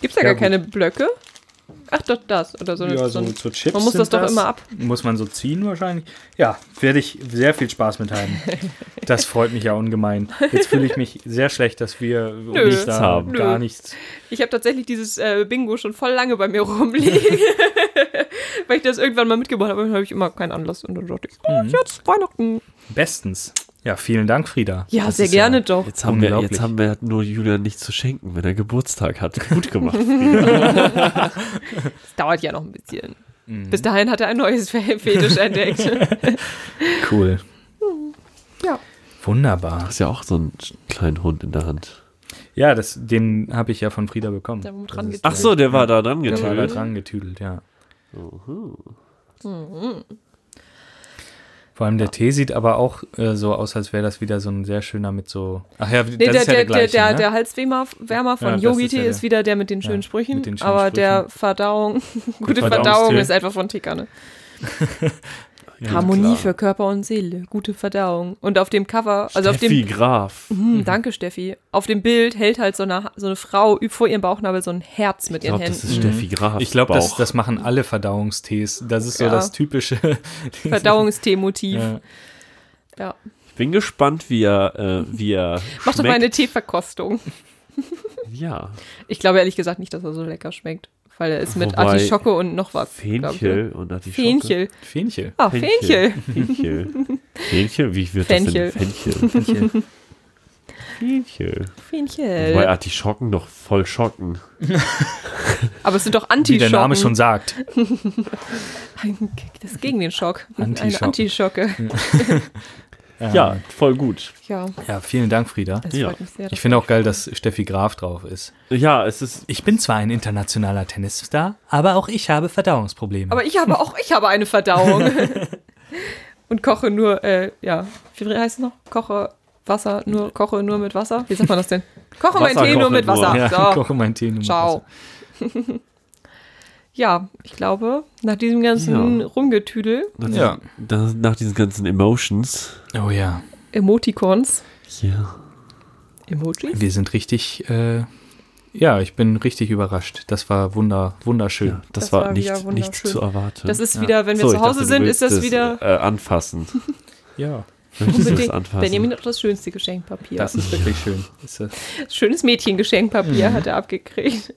Gibt's da
Ja,
gar keine Blöcke? Ach, doch, das. Oder so,
Ja,
so
so, Chips
Man muss das doch immer ab.
Muss man so ziehen wahrscheinlich? Ja, werde ich sehr viel Spaß mit haben. Das freut mich ja ungemein. Jetzt fühle ich mich sehr schlecht, dass wir nichts da
haben.
Gar
Nö.
nichts.
Ich habe tatsächlich dieses äh, Bingo schon voll lange bei mir rumliegen. Weil ich das irgendwann mal mitgebracht habe, habe ich immer keinen Anlass. Und dann dachte ich, oh,
Mhm.
jetzt Weihnachten.
Bestens. Ja, vielen Dank, Frieda.
Ja,
Das
sehr gerne doch.
Jetzt haben, wir, jetzt haben wir nur Julian nichts zu schenken, wenn er Geburtstag hat. Gut gemacht.
Das dauert ja noch ein bisschen.
Mhm.
Bis dahin hat er ein neues Fe- Fetisch entdeckt.
Cool.
Ja.
Wunderbar.
Du hast ja auch so einen kleinen Hund in der Hand.
Ja, das, den habe ich ja von Frieda bekommen.
Der dran
ist-
Ach so, der war da dran
Der war da
getüdelt.
dran getüdelt, ja.
Uhu.
Vor allem der Tee sieht aber auch äh, so aus, als wäre das wieder so ein sehr schöner mit so. Ach ja,
Nee, der,
ist ja
der,
der
der,
gleiche.
der,
ne?
der Halswärmer Wärmer
Ja,
von
das
Yogi
ist ja
Tee
der-
ist wieder der mit den schönen
Ja,
Sprüchen,
den schönen
aber der
Sprüchen.
Verdauung, gute. Verdauung ist einfach von Tikane.
Ja,
Harmonie
klar.
für Körper und Seele, gute Verdauung. Und auf dem Cover, also auf
Steffi
dem,
Graf.
hm, danke Steffi, auf dem Bild hält halt so eine, so eine Frau vor ihrem Bauchnabel so ein Herz mit
Ich
ihren
glaube, das
Händen.
ist Steffi Graf.
Ich glaube, das, das machen alle Verdauungstees. Das ist so
Ja.
das typische.
Verdauungstee-Motiv.
Ja.
Ja.
Ich bin gespannt, wie er, äh, wie er
Mach doch mal eine Teeverkostung.
Ja,
Ich glaube ehrlich gesagt nicht, dass er so lecker schmeckt. Weil er ist mit
Wobei
Artischocke und noch was. ne?
Fenchel und Artischocke.
Fenchel.
Fähnchen.
Ah, Fenchel.
Fenchel. Fenchel? Wie wird
Fenchel.
das denn? Fenchel.
Fähnchen.
Fenchel. Wobei
Fenchel.
Artischocken doch voll schocken.
Aber es sind doch
Wie
Antischocken.
der Name schon sagt.
Das ist gegen den Schock. Eine
Antischocken.
Antischocke.
Ja, voll gut.
Ja,
Ja, vielen Dank, Frieda.
Ja.
freut mich sehr.
Ich finde auch geil, dass Steffi Graf drauf ist.
Ja, es ist.
Ich bin zwar ein internationaler Tennisstar, aber auch ich habe Verdauungsprobleme.
Aber ich habe auch, ich habe eine Verdauung. Und koche nur, äh, ja, wie heißt es noch? Koche Wasser, nur, koche nur mit Wasser. Wie sagt man das denn? Koche mein
Wasser
Tee nur mit
nur.
Wasser.
ja,
so.
koche mein Tee nur mit
Ciao. Ja, ich glaube, nach diesem ganzen
Ja.
Rumgetüdel,
Nach,
Ja.
da, nach diesen ganzen Emotions.
Oh ja,
Emoticons,
Ja.
Emojis,
wir sind richtig, äh, ja, ich bin richtig überrascht. Das war wunder, wunderschön.
ja das,
Das
war,
war
nicht,
wunderschön.
zu erwarten.
das ist
Ja.
wieder, wenn wir
So,
zu Hause
dachte,
sind, ist das wieder
Äh, anfassen.
Ja,
unbedingt. Benjamin hat das schönste Geschenkpapier.
das ist wirklich schön. Ist, äh,
Schönes Mädchengeschenkpapier
Mhm.
hat er abgekriegt.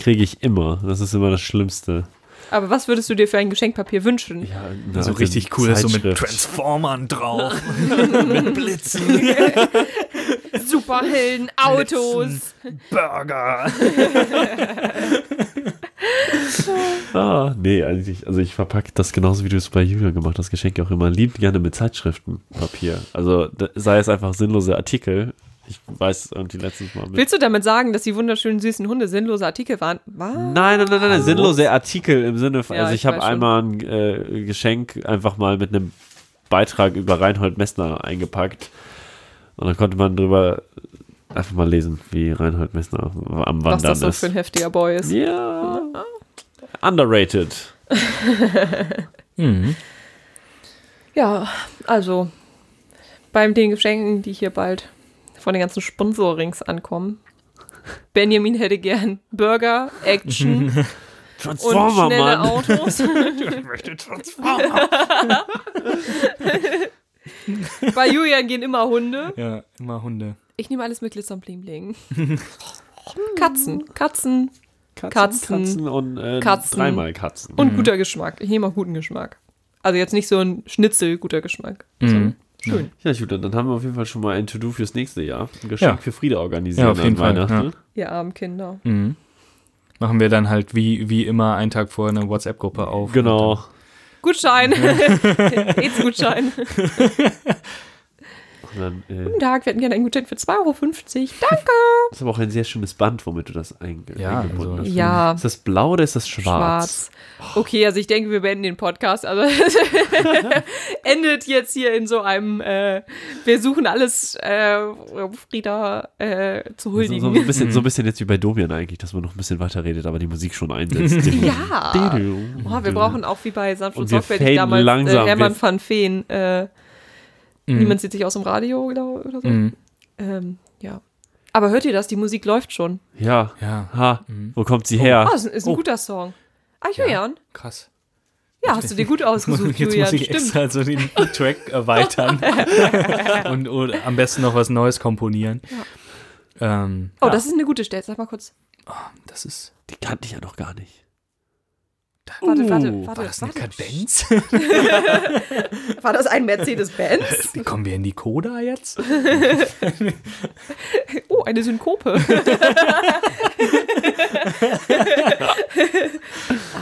Kriege ich immer. Das ist immer das Schlimmste.
Aber was würdest du dir für ein Geschenkpapier wünschen?
Ja,
so
also
richtig cool, ist so mit. Transformern drauf, mit Blitzen,
Superhelden, Autos.
Burger.
Ah, nee, eigentlich. Also ich verpacke das genauso wie du es bei Julian gemacht hast, Geschenke auch immer lieb gerne mit Zeitschriftenpapier. Also sei es einfach sinnlose Artikel. Ich weiß irgendwie letztens mal mit.
Willst du damit sagen, dass die wunderschönen süßen Hunde sinnlose Artikel waren? Was?
Nein, nein, nein, nein, nein, sinnlose Artikel im Sinne von,
Ja,
also
ich
ich, habe einmal ein äh, Geschenk einfach mal mit einem Beitrag über Reinhold Messner eingepackt. Und dann konnte man drüber einfach mal lesen, wie Reinhold Messner am
Was
Wandern
das so
ist.
für ein heftiger Boy ist.
ja. Underrated.
Mhm.
Ja, also beim den Geschenken, die hier bald von den ganzen Sponsorings ankommen. Benjamin hätte gern Burger, Action, und
Transformer,
schnelle
Mann.
Autos.
Ich möchte Transformer.
Bei Julian gehen immer Hunde.
Ja, immer Hunde.
Ich nehme alles mit Glitzer und Bling Bling. Katzen, Katzen
Katzen,
Katzen.
Katzen und äh,
Katzen.
dreimal Katzen.
und guter Geschmack. Ich nehme auch guten Geschmack. Also jetzt nicht so ein Schnitzel guter Geschmack.
Mhm.
Schön.
Ja, Julian, dann haben wir auf jeden Fall schon mal ein To-Do fürs nächste Jahr. Ein Geschenk
Ja.
für Friede organisieren
Ja, auf jeden
an
Fall,
Weihnachten.
Ihr armen Kinder.
Mhm. Machen wir dann halt wie, wie immer einen Tag vorher eine WhatsApp-Gruppe auf.
Genau.
Gutschein. AIDS-Gutschein.
Und dann, äh,
Guten Tag, wir hätten gerne einen Gutschein für 2,50 Euro. Danke.
das ist aber auch ein sehr schönes Band, womit du das einge
Ja,
eingebunden
also-
hast.
Ja.
Ist das blau oder ist das schwarz?
Schwarz. Okay, also ich denke, wir beenden den Podcast. Also endet jetzt hier in so einem, äh, wir suchen alles, äh, um Frieda äh, zu
So,
huldigen.
so, ein bisschen, so ein bisschen jetzt wie bei Domian eigentlich, dass man noch ein bisschen weiter redet, aber die Musik schon einsetzt.
ja. Oh, wir brauchen auch wie bei Sanft und,
Und faden
damals
langsam,
äh, Hermann
wir-
van Feen.
Mhm.
Niemand sieht sich aus dem Radio oder, oder so.
Mhm.
Ähm, ja. Aber hört ihr das? Die Musik läuft schon.
Ja.
Ja,
Ha,
Mhm.
wo kommt sie her?
Ah, ist, ein- ist ein
Oh.
guter Song. Ah, Julian.
krass.
Ja, hast du dir gut ausgesucht,
Jetzt
Julian.
muss ich
Stimmt.
extra so den Track erweitern und oder am besten noch was Neues komponieren. Ähm,
Oh,
ja,
das ist eine gute Stelle. Sag mal kurz.
das ist.
Die kannte ich ja noch gar nicht.
Warte,
Uh,
warte, warte.
War das eine
warte.
Kadenz?
War das ein Mercedes-Benz?
Wie kommen wir in die Coda jetzt?
Oh, eine Synkope.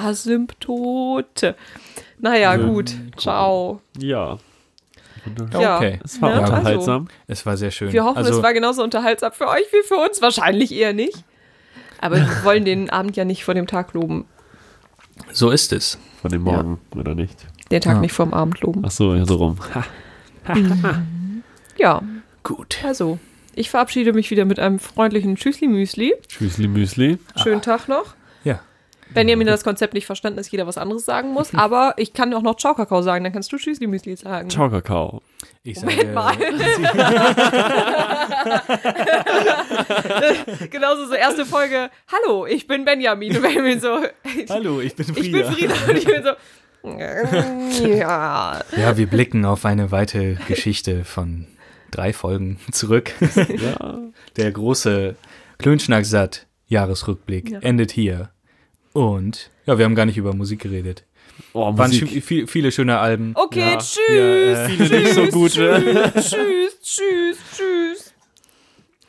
Asymptote. Naja, gut. Ciao.
Ja.
Ja.
Okay.
Es war
Ne?
unterhaltsam.
Es war sehr schön.
Wir hoffen,
also,
es war genauso unterhaltsam für euch wie für uns. Wahrscheinlich eher nicht. Aber wir wollen den Abend ja nicht vor dem Tag loben.
So ist es.
Von dem Morgen, oder nicht?
Den Tag
Ja.
nicht vor dem Abend loben.
Ach so, ja, so rum. Ha.
Ja,
Gut.
also. Ich verabschiede mich wieder mit einem freundlichen Tschüssli-Müsli.
Tschüssli Müsli.
Schönen Tag noch.
Ja.
Benjamin hat das Konzept nicht verstanden, dass jeder was anderes sagen muss. Aber ich kann auch noch Ciao Kakao sagen, dann kannst du Tschüssli-Müsli sagen.
Ciao, Kakao.
Ich
Moment
sage,
mal. Genauso so erste Folge. Hallo, ich bin Benjamin. Und Benjamin so.
Hallo, ich bin Frieda.
Ich bin Frieda. Und ich bin so. Ja.
Ja, wir blicken auf eine weite Geschichte von drei Folgen zurück.
Ja.
Der große Klönschnack-Satt Jahresrückblick
Ja.
endet hier. Und ja, wir haben gar nicht über Musik geredet.
Oh,
Waren
Musik.
sch- viel, viele schöne Alben.
Okay,
Ja.
tschüss.
Ja, äh,
Viele nicht so gute.
Tschüss, tschüss, tschüss, tschüss.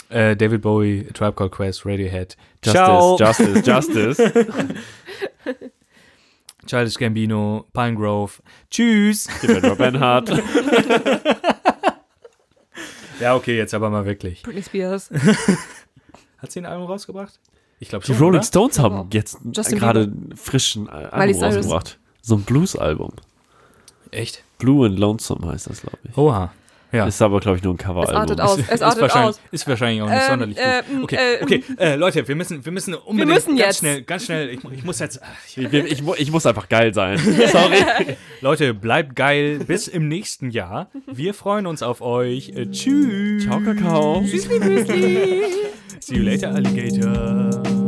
Äh, David Bowie, A Tribe Called Quest, Radiohead.
Justice,
Ciao.
Justice, Justice.
Childish Gambino, Pine Grove. Tschüss.
Rob Benhart.
Ja, okay, jetzt aber mal wirklich.
Britney Spears.
Hat sie ein Album rausgebracht? Ich glaube
Die
schon.
Rolling
oder?
Stones haben jetzt
Justin
gerade einen frischen äh, Album rausgebracht. So ein Blues-Album.
Echt?
Blue and Lonesome heißt das, glaube ich.
Oha. Ja.
Ist aber, glaube ich, nur ein
Es
Coveralbum.
artet aus. Es
ist,
artet
wahrscheinlich,
aus.
ist wahrscheinlich auch nicht
Ähm,
sonderlich gut.
ähm,
okay,
äh,
okay, äh, Leute, wir müssen, wir müssen unbedingt
müssen
ganz
jetzt.
schnell, ganz schnell, ich, ich muss jetzt, ach, ich,
Ich, ich, mu- ich muss einfach geil sein. Sorry.
Leute, bleibt geil bis im nächsten Jahr. Wir freuen uns auf euch. Äh, tschüss.
Ciao, Kakao.
Tschüssli, Müsli.
See you later, Alligator.